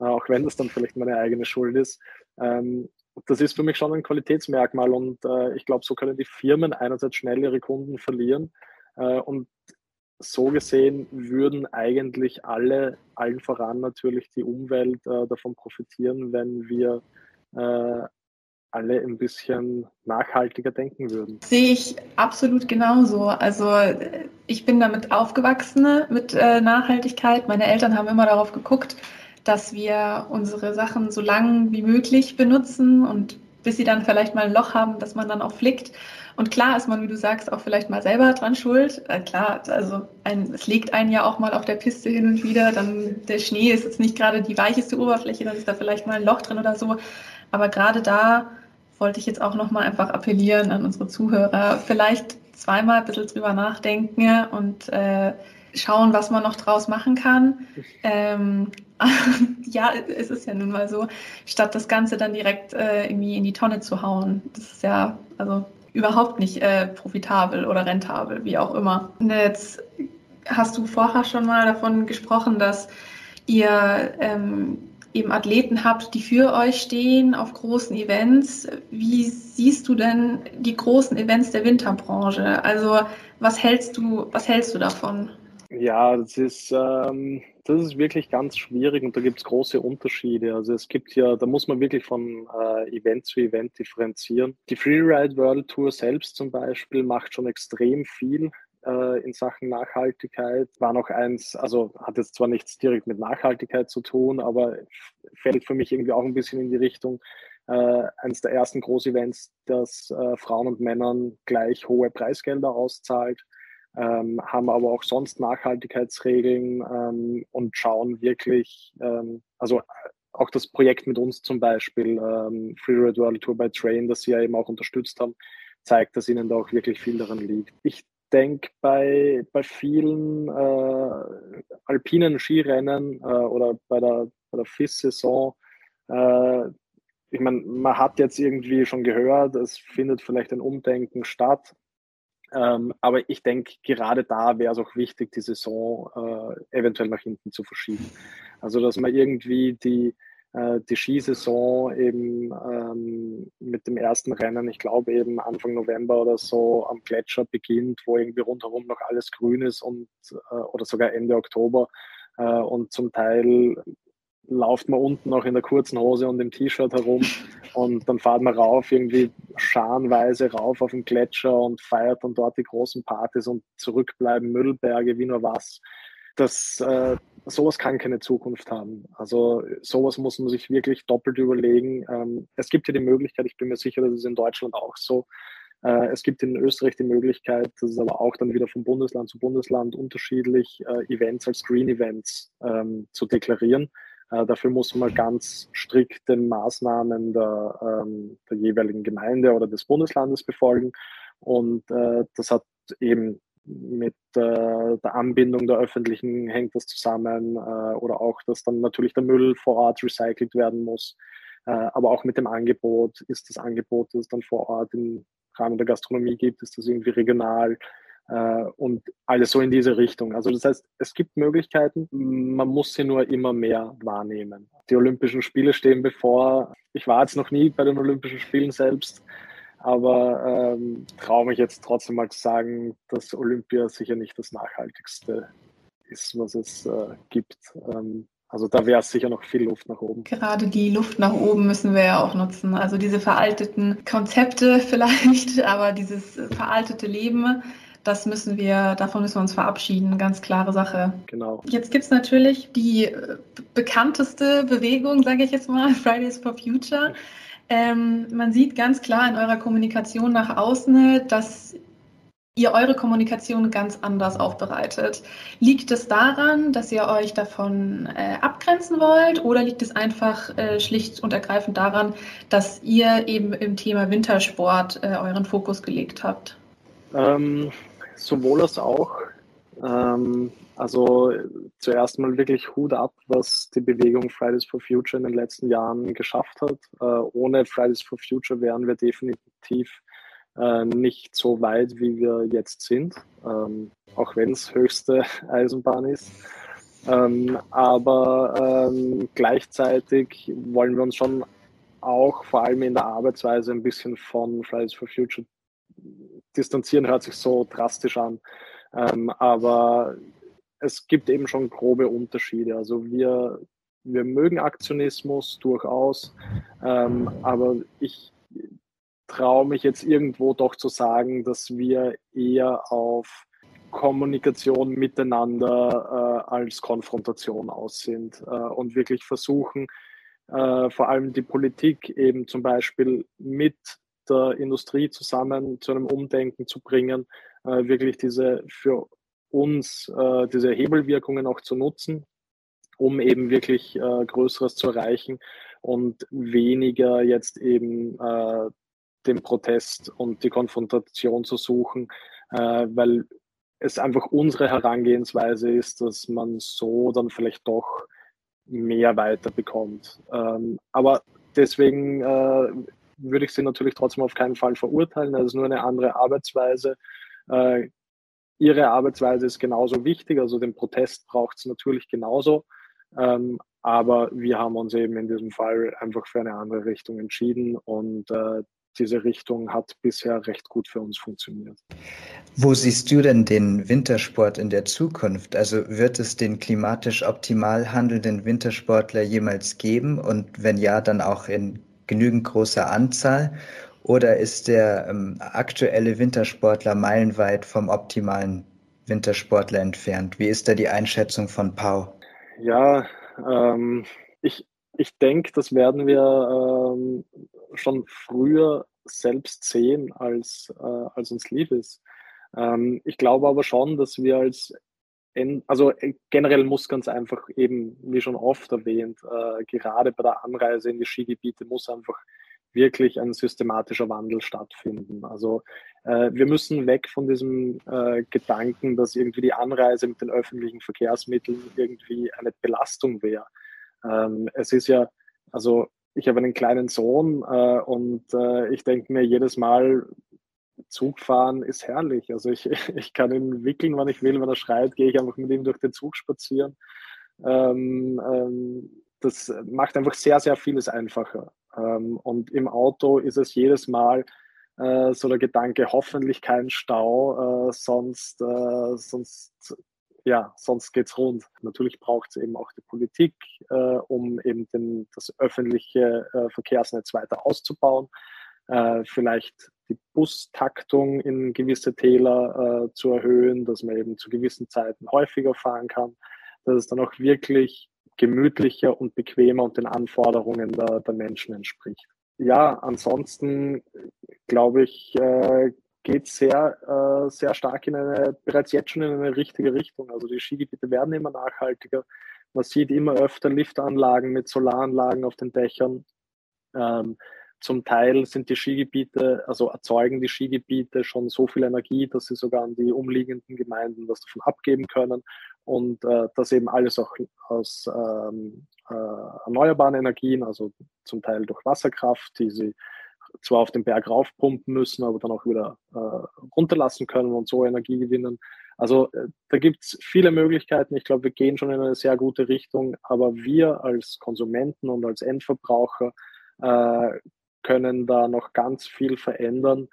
äh, auch wenn das dann vielleicht meine eigene Schuld ist. Ähm, das ist für mich schon ein Qualitätsmerkmal und äh, ich glaube, so können die Firmen einerseits schnell ihre Kunden verlieren äh, und so gesehen würden eigentlich alle, allen voran natürlich die Umwelt äh, davon profitieren, wenn wir äh, alle ein bisschen nachhaltiger denken würden. Sehe ich absolut genauso. Also ich bin damit aufgewachsen mit äh, Nachhaltigkeit. Meine Eltern haben immer darauf geguckt, dass wir unsere Sachen so lang wie möglich benutzen und bis sie dann vielleicht mal ein Loch haben, dass man dann auch flickt. Und klar ist man, wie du sagst, auch vielleicht mal selber dran schuld. Äh, klar, also ein, es legt einen ja auch mal auf der Piste hin und wieder. Dann der Schnee ist jetzt nicht gerade die weicheste Oberfläche, dann ist da vielleicht mal ein Loch drin oder so. Aber gerade da wollte ich jetzt auch nochmal einfach appellieren an unsere Zuhörer, vielleicht zweimal ein bisschen drüber nachdenken und äh, schauen, was man noch draus machen kann. Ähm, ja, es ist ja nun mal so, statt das Ganze dann direkt äh, irgendwie in die Tonne zu hauen. Das ist ja also überhaupt nicht äh, profitabel oder rentabel, wie auch immer. Und jetzt hast du vorher schon mal davon gesprochen, dass ihr ähm, eben Athleten habt, die für euch stehen auf großen Events. Wie siehst du denn die großen Events der Winterbranche? Also was hältst du, was hältst du davon? Ja, das ist, ähm, das ist wirklich ganz schwierig und da gibt es große Unterschiede. Also es gibt ja, da muss man wirklich von äh, Event zu Event differenzieren. Die Freeride World Tour selbst zum Beispiel macht schon extrem viel äh, in Sachen Nachhaltigkeit. War noch eins, also hat jetzt zwar nichts direkt mit Nachhaltigkeit zu tun, aber fällt für mich irgendwie auch ein bisschen in die Richtung, äh, eines der ersten Großevents, das äh, Frauen und Männern gleich hohe Preisgelder auszahlt, ähm, haben aber auch sonst Nachhaltigkeitsregeln ähm, und schauen wirklich, ähm, also auch das Projekt mit uns zum Beispiel, ähm, Free Red World Tour by Train, das sie ja eben auch unterstützt haben, zeigt, dass ihnen da auch wirklich viel daran liegt. Ich denke, bei, bei vielen äh, alpinen Skirennen äh, oder bei der, bei der FIS-Saison, äh, ich meine, man hat jetzt irgendwie schon gehört, es findet vielleicht ein Umdenken statt. Ähm, aber ich denke, gerade da wäre es auch wichtig, die Saison äh, eventuell nach hinten zu verschieben. Also, dass man irgendwie die, äh, die Skisaison eben ähm, mit dem ersten Rennen, ich glaube eben Anfang November oder so am Gletscher beginnt, wo irgendwie rundherum noch alles grün ist und äh, oder sogar Ende Oktober äh, und zum Teil lauft man unten auch in der kurzen Hose und im T-Shirt herum und dann fahrt man rauf, irgendwie scharenweise rauf auf den Gletscher und feiert dann dort die großen Partys und zurückbleiben Müllberge wie nur was. Das, äh, sowas kann keine Zukunft haben. Also sowas muss man sich wirklich doppelt überlegen. Ähm, es gibt ja die Möglichkeit, ich bin mir sicher, das ist in Deutschland auch so. Äh, es gibt in Österreich die Möglichkeit, das ist aber auch dann wieder von Bundesland zu Bundesland unterschiedlich, äh, Events als Green Events ähm, zu deklarieren. Äh, dafür muss man ganz strikt den Maßnahmen der, ähm, der jeweiligen Gemeinde oder des Bundeslandes befolgen. Und äh, das hat eben mit äh, der Anbindung der öffentlichen hängt das zusammen äh, oder auch, dass dann natürlich der Müll vor Ort recycelt werden muss. Äh, aber auch mit dem Angebot ist das Angebot, das es dann vor Ort im Rahmen der Gastronomie gibt, ist das irgendwie regional äh, und alles so in diese Richtung. Also das heißt, es gibt Möglichkeiten, man muss sie nur immer mehr wahrnehmen. Die Olympischen Spiele stehen bevor. Ich war jetzt noch nie bei den Olympischen Spielen selbst, aber ähm, traue mich jetzt trotzdem mal zu sagen, dass Olympia sicher nicht das Nachhaltigste ist, was es äh, gibt. Ähm, also da wäre sicher noch viel Luft nach oben. Gerade die Luft nach oben müssen wir ja auch nutzen. Also diese veralteten Konzepte vielleicht, aber dieses veraltete Leben das müssen wir, davon müssen wir uns verabschieden, ganz klare Sache. Genau. Jetzt gibt es natürlich die äh, bekannteste Bewegung, sage ich jetzt mal, Fridays for Future. Ähm, man sieht ganz klar in eurer Kommunikation nach außen, dass ihr eure Kommunikation ganz anders aufbereitet. Liegt es daran, dass ihr euch davon äh, abgrenzen wollt oder liegt es einfach äh, schlicht und ergreifend daran, dass ihr eben im Thema Wintersport äh, euren Fokus gelegt habt? Ähm, sowohl als auch. Ähm, also zuerst mal wirklich Hut ab, was die Bewegung Fridays for Future in den letzten Jahren geschafft hat. Äh, ohne Fridays for Future wären wir definitiv äh, nicht so weit, wie wir jetzt sind, ähm, auch wenn es höchste Eisenbahn ist. Ähm, aber ähm, gleichzeitig wollen wir uns schon auch vor allem in der Arbeitsweise ein bisschen von Fridays for Future distanzieren hört sich so drastisch an. Ähm, aber es gibt eben schon grobe Unterschiede. Also wir, wir mögen Aktionismus durchaus, ähm, aber ich traue mich jetzt irgendwo doch zu sagen, dass wir eher auf Kommunikation miteinander äh, als Konfrontation aus sind äh, und wirklich versuchen, äh, vor allem die Politik eben zum Beispiel mit der Industrie zusammen zu einem Umdenken zu bringen, äh, wirklich diese für uns äh, diese Hebelwirkungen auch zu nutzen, um eben wirklich äh, Größeres zu erreichen und weniger jetzt eben äh, den Protest und die Konfrontation zu suchen, äh, weil es einfach unsere Herangehensweise ist, dass man so dann vielleicht doch mehr weiterbekommt. Ähm, aber deswegen äh, würde ich sie natürlich trotzdem auf keinen Fall verurteilen. Das ist nur eine andere Arbeitsweise. Äh, ihre Arbeitsweise ist genauso wichtig, also den Protest braucht es natürlich genauso. Ähm, aber wir haben uns eben in diesem Fall einfach für eine andere Richtung entschieden und äh, diese Richtung hat bisher recht gut für uns funktioniert. Wo siehst du denn den Wintersport in der Zukunft? Also wird es den klimatisch optimal handelnden Wintersportler jemals geben und wenn ja, dann auch in genügend großer Anzahl? Oder ist der ähm, aktuelle Wintersportler meilenweit vom optimalen Wintersportler entfernt? Wie ist da die Einschätzung von Pau? Ja, ähm, ich, ich denke, das werden wir ähm, schon früher selbst sehen, als, äh, als uns lieb ist. Ähm, ich glaube aber schon, dass wir als, also äh, generell muss ganz einfach eben, wie schon oft erwähnt, äh, gerade bei der Anreise in die Skigebiete muss einfach wirklich ein systematischer Wandel stattfinden. Also äh, wir müssen weg von diesem äh, Gedanken, dass irgendwie die Anreise mit den öffentlichen Verkehrsmitteln irgendwie eine Belastung wäre. Ähm, es ist ja, also ich habe einen kleinen Sohn äh, und äh, ich denke mir jedes Mal, Zug fahren ist herrlich. Also ich, ich kann ihn wickeln, wann ich will. Wenn er schreit, gehe ich einfach mit ihm durch den Zug spazieren. Ähm, ähm, das macht einfach sehr, sehr vieles einfacher. Ähm, und im Auto ist es jedes Mal äh, so der Gedanke, hoffentlich kein Stau, äh, sonst, äh, sonst ja, sonst geht's rund. Natürlich braucht es eben auch die Politik, äh, um eben den, das öffentliche äh, Verkehrsnetz weiter auszubauen, äh, vielleicht die Bustaktung in gewisse Täler zu erhöhen, dass man eben zu gewissen Zeiten häufiger fahren kann, dass es dann auch wirklich gemütlicher und bequemer und den Anforderungen der, der Menschen entspricht. Ja, ansonsten glaube ich, äh, geht sehr, äh, sehr stark in eine, bereits jetzt schon in eine richtige Richtung. Also die Skigebiete werden immer nachhaltiger. Man sieht immer öfter Liftanlagen mit Solaranlagen auf den Dächern. Ähm, zum Teil sind die Skigebiete, also erzeugen die Skigebiete schon so viel Energie, dass sie sogar an die umliegenden Gemeinden was davon abgeben können. Und äh, das eben alles auch aus ähm, äh, erneuerbaren Energien, also zum Teil durch Wasserkraft, die sie zwar auf den Berg raufpumpen müssen, aber dann auch wieder äh, runterlassen können und so Energie gewinnen. Also äh, da gibt es viele Möglichkeiten. Ich glaube, wir gehen schon in eine sehr gute Richtung, aber wir als Konsumenten und als Endverbraucher äh, können da noch ganz viel verändern.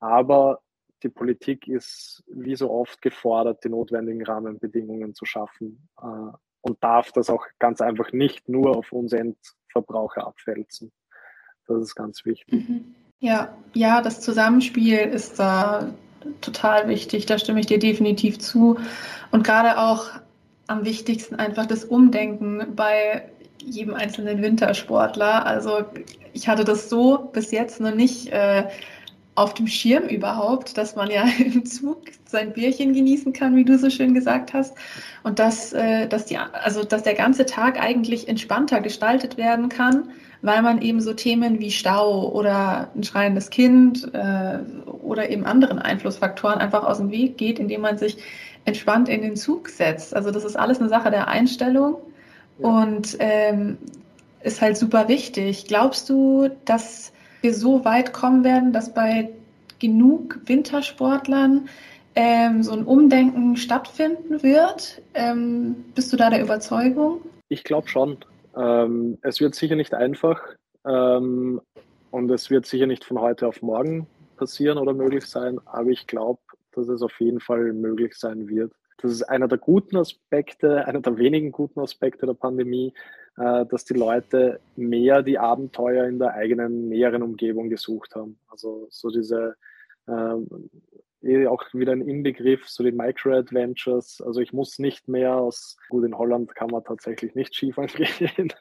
Aber die Politik ist wie so oft gefordert, die notwendigen Rahmenbedingungen zu schaffen äh, und darf das auch ganz einfach nicht nur auf uns Endverbraucher abwälzen. Das ist ganz wichtig. Mhm. Ja, ja, das Zusammenspiel ist da total wichtig. Da stimme ich dir definitiv zu. Und gerade auch am wichtigsten einfach das Umdenken bei jedem einzelnen Wintersportler. Also ich hatte das so bis jetzt noch nicht äh, auf dem Schirm überhaupt, dass man ja im Zug sein Bierchen genießen kann, wie du so schön gesagt hast, und dass, äh, dass, die, also, dass der ganze Tag eigentlich entspannter gestaltet werden kann weil man eben so Themen wie Stau oder ein schreiendes Kind äh, oder eben anderen Einflussfaktoren einfach aus dem Weg geht, indem man sich entspannt in den Zug setzt. Also das ist alles eine Sache der Einstellung ja. und ähm, ist halt super wichtig. Glaubst du, dass wir so weit kommen werden, dass bei genug Wintersportlern ähm, so ein Umdenken stattfinden wird? Ähm, bist du da der Überzeugung? Ich glaube schon. Ähm, es wird sicher nicht einfach ähm, und es wird sicher nicht von heute auf morgen passieren oder möglich sein, aber ich glaube, dass es auf jeden Fall möglich sein wird. Das ist einer der guten Aspekte, einer der wenigen guten Aspekte der Pandemie, dass die Leute mehr die Abenteuer in der eigenen näheren Umgebung gesucht haben. Also so diese äh, auch wieder ein Inbegriff, so die Micro-Adventures. Also ich muss nicht mehr aus, gut, in Holland kann man tatsächlich nicht Skifahren gehen.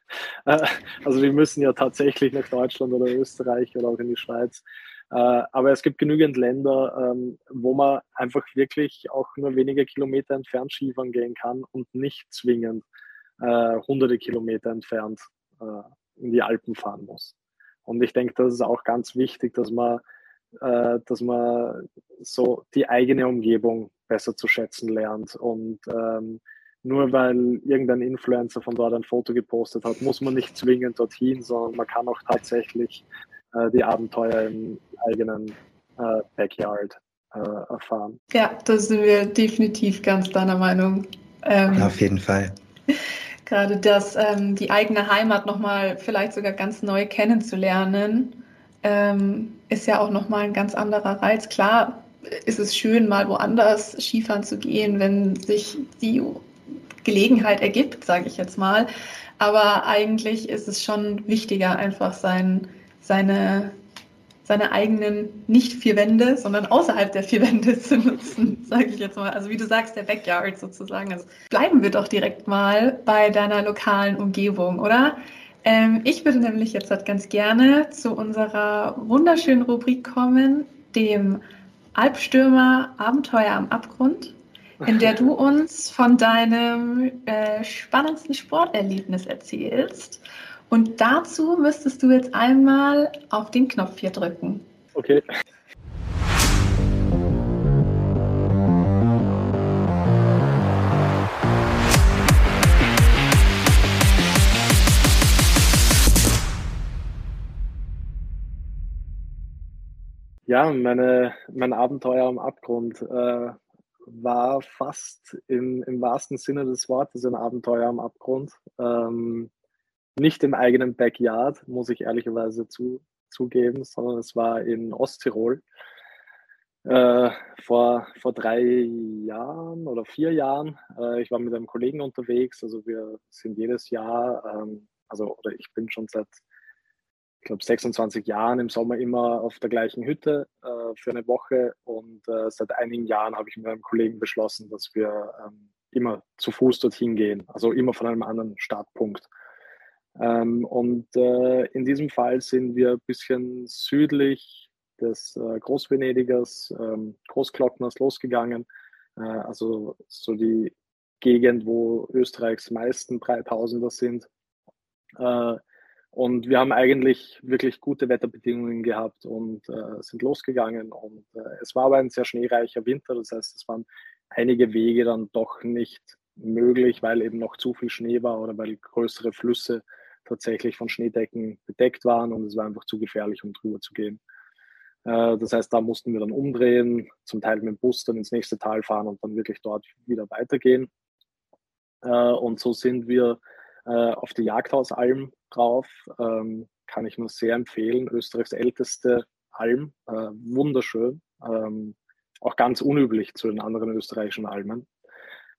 Äh, also wir müssen ja tatsächlich nach Deutschland oder Österreich oder auch in die Schweiz. Äh, aber es gibt genügend Länder, ähm, wo man einfach wirklich auch nur wenige Kilometer entfernt Skifahren gehen kann und nicht zwingend äh, hunderte Kilometer entfernt in die Alpen fahren muss. Und ich denke, das ist auch ganz wichtig, dass man äh, dass man so die eigene Umgebung besser zu schätzen lernt. Und ähm, nur weil irgendein Influencer von dort ein Foto gepostet hat, muss man nicht zwingend dorthin, sondern man kann auch tatsächlich äh, die Abenteuer im eigenen äh, Backyard äh, erfahren. Ja, da sind wir definitiv ganz deiner Meinung. Ähm, Auf jeden Fall. Gerade das, ähm, die eigene Heimat nochmal vielleicht sogar ganz neu kennenzulernen, ähm, ist ja auch nochmal ein ganz anderer Reiz. Klar ist es schön, mal woanders Skifahren zu gehen, wenn sich die Gelegenheit ergibt, sage ich jetzt mal. Aber eigentlich ist es schon wichtiger, einfach sein, seine, seine eigenen nicht vier Wände, sondern außerhalb der vier Wände zu nutzen, sage ich jetzt mal. Also wie du sagst, der Backyard sozusagen. Also bleiben wir doch direkt mal bei deiner lokalen Umgebung, oder? Ähm, ich würde nämlich jetzt halt ganz gerne zu unserer wunderschönen Rubrik kommen, dem Albstürmer Abenteuer am Abgrund, in der du uns von deinem äh, spannendsten Sporterlebnis erzählst. Und dazu müsstest du jetzt einmal auf den Knopf hier drücken. Okay. Ja, meine, mein Abenteuer am Abgrund äh, war fast im, im wahrsten Sinne des Wortes ein Abenteuer am Abgrund. Ähm, nicht im eigenen Backyard, muss ich ehrlicherweise zu, zugeben, sondern es war in Osttirol. Äh, vor, vor drei Jahren oder vier Jahren. Äh, ich war mit einem Kollegen unterwegs. Also wir sind jedes Jahr, ähm, also oder ich bin schon seit ich glaube, 26 Jahren im Sommer immer auf der gleichen Hütte äh, für eine Woche. Und äh, seit einigen Jahren habe ich mit einem Kollegen beschlossen, dass wir ähm, immer zu Fuß dorthin gehen, also immer von einem anderen Startpunkt. Ähm, und äh, in diesem Fall sind wir ein bisschen südlich des äh, Großvenedigers, ähm, Großglockners losgegangen. Äh, also so die Gegend, wo Österreichs meisten Breitausender sind. Äh, und wir haben eigentlich wirklich gute Wetterbedingungen gehabt und äh, sind losgegangen. Und äh, es war aber ein sehr schneereicher Winter. Das heißt, es waren einige Wege dann doch nicht möglich, weil eben noch zu viel Schnee war oder weil größere Flüsse tatsächlich von Schneedecken bedeckt waren und es war einfach zu gefährlich, um drüber zu gehen. Äh, das heißt, da mussten wir dann umdrehen, zum Teil mit dem Bus dann ins nächste Tal fahren und dann wirklich dort wieder weitergehen. Äh, und so sind wir äh, auf die Jagdhausalm drauf. Ähm, kann ich nur sehr empfehlen. Österreichs älteste Alm. Wunderschön. Ähm, auch ganz unüblich zu den anderen österreichischen Almen.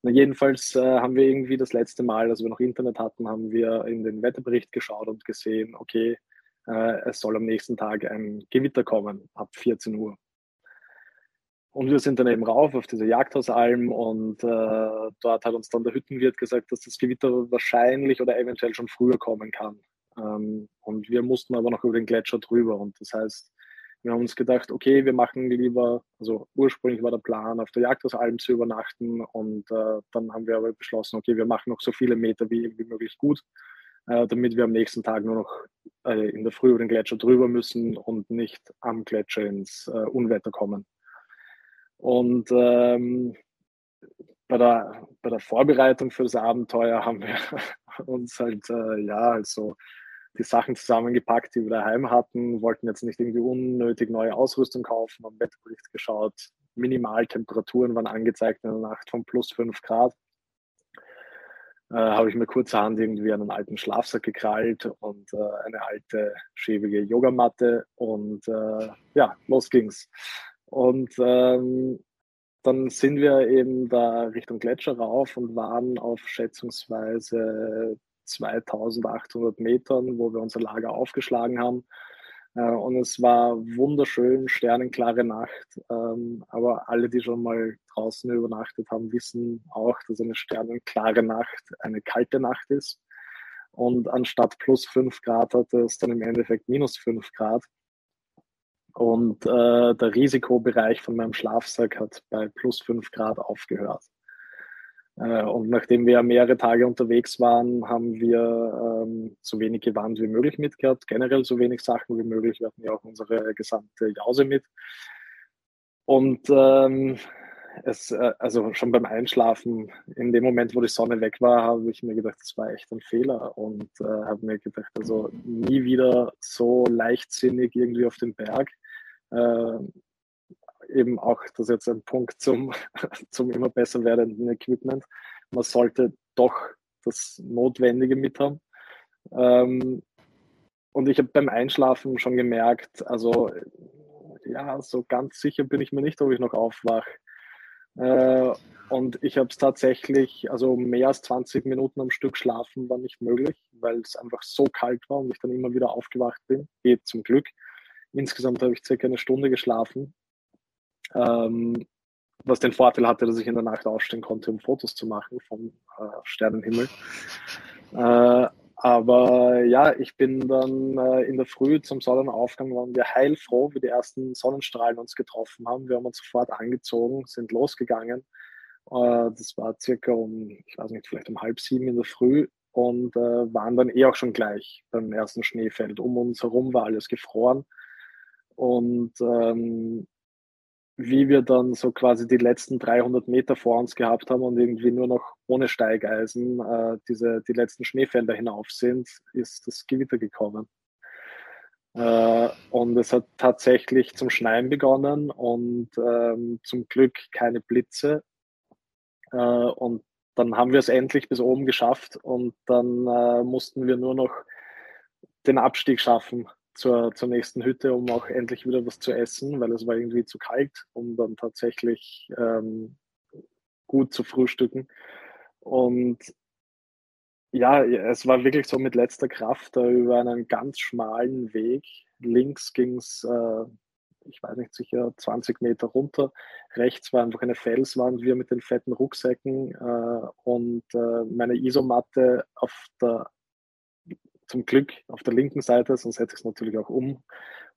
Na, jedenfalls äh, haben wir irgendwie das letzte Mal, als wir noch Internet hatten, haben wir in den Wetterbericht geschaut und gesehen, okay, äh, es soll am nächsten Tag ein Gewitter kommen ab 14 Uhr. Und wir sind dann eben rauf auf diese Jagdhausalm und äh, dort hat uns dann der Hüttenwirt gesagt, dass das Gewitter wahrscheinlich oder eventuell schon früher kommen kann. Ähm, und wir mussten aber noch über den Gletscher drüber. Und das heißt, wir haben uns gedacht, okay, wir machen lieber, also ursprünglich war der Plan, auf der Jagdhausalm zu übernachten. Und äh, dann haben wir aber beschlossen, okay, wir machen noch so viele Meter wie, wie möglich gut, äh, damit wir am nächsten Tag nur noch äh, in der Früh über den Gletscher drüber müssen und nicht am Gletscher ins äh, Unwetter kommen. Und ähm, bei, der, bei der Vorbereitung für das Abenteuer haben wir uns halt, äh, ja, also die Sachen zusammengepackt, die wir daheim hatten, wollten jetzt nicht irgendwie unnötig neue Ausrüstung kaufen, haben Wetterbericht geschaut, Minimaltemperaturen waren angezeigt in der Nacht von plus 5 Grad. Äh, habe ich mir kurzerhand irgendwie einen alten Schlafsack gekrallt und äh, eine alte, schäbige Yogamatte und äh, ja, los ging's. Und ähm, dann sind wir eben da Richtung Gletscher rauf und waren auf schätzungsweise 2800 Metern, wo wir unser Lager aufgeschlagen haben. Äh, und es war wunderschön, sternenklare Nacht. Ähm, aber alle, die schon mal draußen übernachtet haben, wissen auch, dass eine sternenklare Nacht eine kalte Nacht ist. Und anstatt plus 5 Grad hatte es dann im Endeffekt minus 5 Grad. Und äh, der Risikobereich von meinem Schlafsack hat bei plus 5 Grad aufgehört. Äh, und nachdem wir mehrere Tage unterwegs waren, haben wir ähm, so wenig Gewand wie möglich mitgehabt, generell so wenig Sachen wie möglich. Wir hatten ja auch unsere gesamte Jause mit. Und ähm, es, äh, also schon beim Einschlafen, in dem Moment, wo die Sonne weg war, habe ich mir gedacht, das war echt ein Fehler und äh, habe mir gedacht, also nie wieder so leichtsinnig irgendwie auf den Berg äh, eben auch das jetzt ein Punkt zum, zum immer besser werdenden Equipment. Man sollte doch das Notwendige mit haben. Ähm, und ich habe beim Einschlafen schon gemerkt, also ja, so ganz sicher bin ich mir nicht, ob ich noch aufwache. Äh, und ich habe es tatsächlich, also mehr als 20 Minuten am Stück schlafen war nicht möglich, weil es einfach so kalt war und ich dann immer wieder aufgewacht bin. Geht zum Glück. Insgesamt habe ich circa eine Stunde geschlafen. Ähm, was den Vorteil hatte, dass ich in der Nacht aufstehen konnte, um Fotos zu machen vom äh, Sternenhimmel. Äh, aber ja, ich bin dann äh, in der Früh zum Sonnenaufgang, waren wir heilfroh, wie die ersten Sonnenstrahlen uns getroffen haben. Wir haben uns sofort angezogen, sind losgegangen. Äh, das war circa um, ich weiß nicht, vielleicht um halb sieben in der Früh und äh, waren dann eh auch schon gleich beim ersten Schneefeld. Um uns herum war alles gefroren. Und ähm, wie wir dann so quasi die letzten 300 Meter vor uns gehabt haben und irgendwie nur noch ohne Steigeisen äh, diese, die letzten Schneefelder hinauf sind, ist das Gewitter gekommen. Äh, und es hat tatsächlich zum Schneien begonnen und ähm, zum Glück keine Blitze. Äh, und dann haben wir es endlich bis oben geschafft und dann äh, mussten wir nur noch den Abstieg schaffen zur, zur nächsten Hütte, um auch endlich wieder was zu essen, weil es war irgendwie zu kalt, um dann tatsächlich ähm, gut zu frühstücken. Und ja, es war wirklich so mit letzter Kraft da über einen ganz schmalen Weg. Links ging es, äh, ich weiß nicht, sicher 20 Meter runter. Rechts war einfach eine Felswand, wir mit den fetten Rucksäcken äh, und äh, meine Isomatte auf der zum Glück auf der linken Seite, sonst hätte ich es natürlich auch um,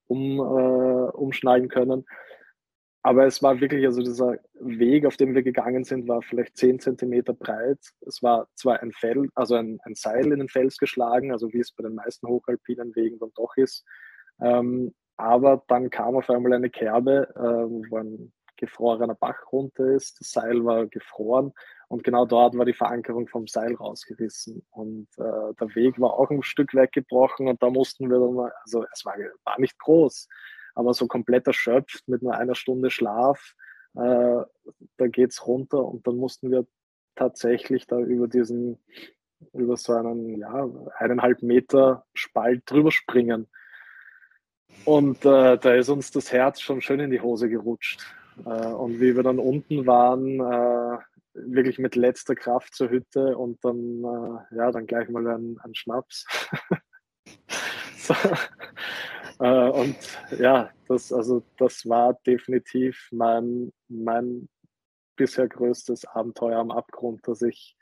um, äh, umschneiden können. Aber es war wirklich, also dieser Weg, auf dem wir gegangen sind, war vielleicht 10 Zentimeter breit. Es war zwar ein Fell, also ein, ein Seil in den Fels geschlagen, also wie es bei den meisten hochalpinen Wegen dann doch ist. Ähm, aber dann kam auf einmal eine Kerbe, äh, wo ein gefrorener Bach runter ist. Das Seil war gefroren und genau dort war die Verankerung vom Seil rausgerissen. Und äh, der Weg war auch ein Stück weggebrochen und da mussten wir dann mal, also es war, war nicht groß, aber so komplett erschöpft mit nur einer Stunde Schlaf, äh, da geht's runter und dann mussten wir tatsächlich da über diesen, über so einen, ja, eineinhalb Meter Spalt drüber springen. Und äh, da ist uns das Herz schon schön in die Hose gerutscht. Äh, und wie wir dann unten waren, äh, wirklich mit letzter Kraft zur Hütte und dann, äh, ja, dann gleich mal ein, ein Schnaps. so. äh, und ja, das, also, das war definitiv mein, mein bisher größtes Abenteuer am Abgrund, dass ich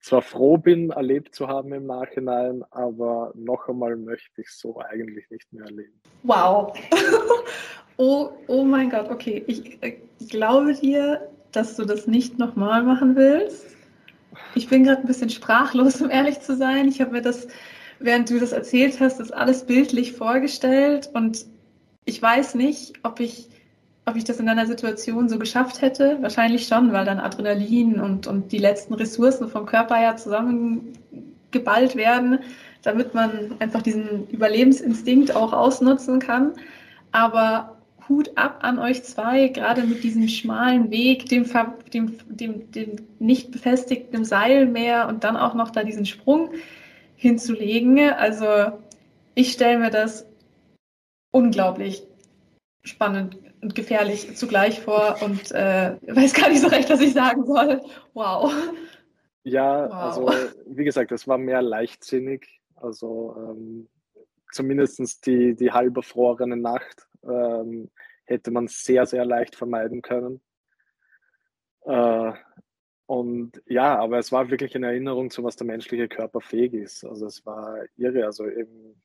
zwar froh bin, erlebt zu haben im Nachhinein, aber noch einmal möchte ich so eigentlich nicht mehr erleben. Wow. oh, oh mein Gott, okay. Ich, ich glaube dir, dass du das nicht nochmal machen willst. Ich bin gerade ein bisschen sprachlos, um ehrlich zu sein. Ich habe mir das, während du das erzählt hast, das alles bildlich vorgestellt und ich weiß nicht, ob ich, ob ich das in deiner Situation so geschafft hätte. Wahrscheinlich schon, weil dann Adrenalin und, und die letzten Ressourcen vom Körper ja zusammengeballt werden, damit man einfach diesen Überlebensinstinkt auch ausnutzen kann. Aber Hut ab an euch zwei, gerade mit diesem schmalen Weg, dem, dem, dem, dem nicht befestigten Seil mehr und dann auch noch da diesen Sprung hinzulegen. Also ich stelle mir das unglaublich spannend und gefährlich zugleich vor und äh, weiß gar nicht so recht, was ich sagen soll. Wow. Ja, wow. also wie gesagt, es war mehr leichtsinnig. Also ähm, zumindest die, die halb erfrorene Nacht ähm, hätte man sehr, sehr leicht vermeiden können. Äh, und ja, aber es war wirklich eine Erinnerung zu was der menschliche Körper fähig ist. Also es war irre. Also im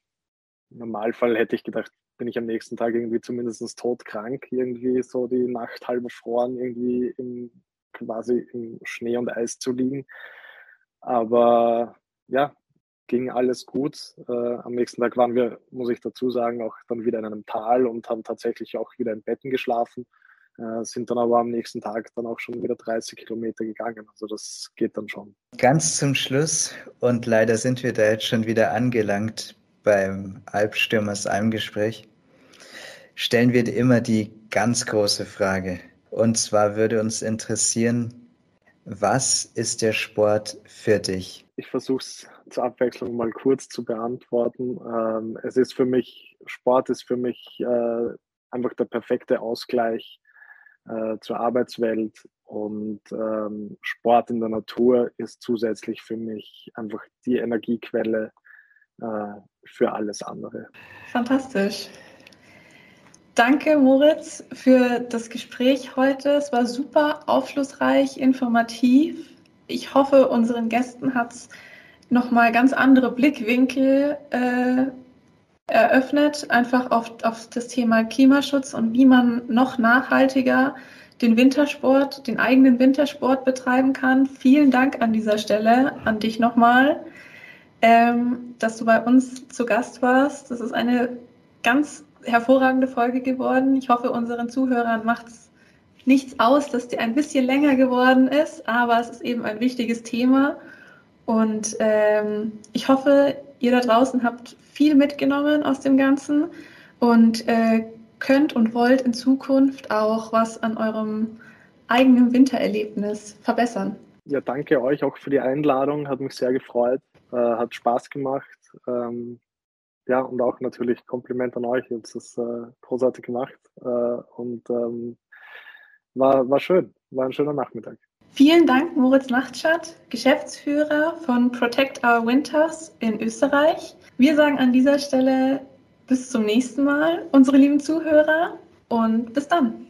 Normalfall hätte ich gedacht, bin ich am nächsten Tag irgendwie zumindest todkrank, irgendwie so die Nacht halb erfroren, irgendwie im, quasi im Schnee und Eis zu liegen. Aber ja, ging alles gut. Äh, am nächsten Tag waren wir, muss ich dazu sagen, auch dann wieder in einem Tal und haben tatsächlich auch wieder in Betten geschlafen. Äh, sind dann aber am nächsten Tag dann auch schon wieder 30 Kilometer gegangen. Also das geht dann schon. Ganz zum Schluss und leider sind wir da jetzt schon wieder angelangt beim Albstürmers Almgespräch. Stellen wir immer die ganz große Frage. Und zwar würde uns interessieren, was ist der Sport für dich? Ich versuche es zur Abwechslung mal kurz zu beantworten. Ähm, es ist für mich, Sport ist für mich äh, einfach der perfekte Ausgleich äh, zur Arbeitswelt und ähm, Sport in der Natur ist zusätzlich für mich einfach die Energiequelle äh, für alles andere. Fantastisch. Danke, Moritz, für das Gespräch heute. Es war super aufschlussreich, informativ. Ich hoffe, unseren Gästen hat es nochmal ganz andere Blickwinkel äh, eröffnet, einfach auf, auf das Thema Klimaschutz und wie man noch nachhaltiger den Wintersport, den eigenen Wintersport betreiben kann. Vielen Dank an dieser Stelle an dich nochmal, ähm, dass du bei uns zu Gast warst. Das ist eine ganz hervorragende Folge geworden. Ich hoffe, unseren Zuhörern macht es nichts aus, dass die ein bisschen länger geworden ist, aber es ist eben ein wichtiges Thema. Und ähm, ich hoffe, ihr da draußen habt viel mitgenommen aus dem Ganzen und äh, könnt und wollt in Zukunft auch was an eurem eigenen Wintererlebnis verbessern. Ja, danke euch auch für die Einladung, hat mich sehr gefreut, äh, hat Spaß gemacht. Ähm, ja, und auch natürlich Kompliment an euch, ihr habt das äh, großartig gemacht äh, und ähm, war, war schön, war ein schöner Nachmittag. Vielen Dank, Moritz Nachtschat, Geschäftsführer von Protect Our Winters in Österreich. Wir sagen an dieser Stelle bis zum nächsten Mal, unsere lieben Zuhörer, und bis dann.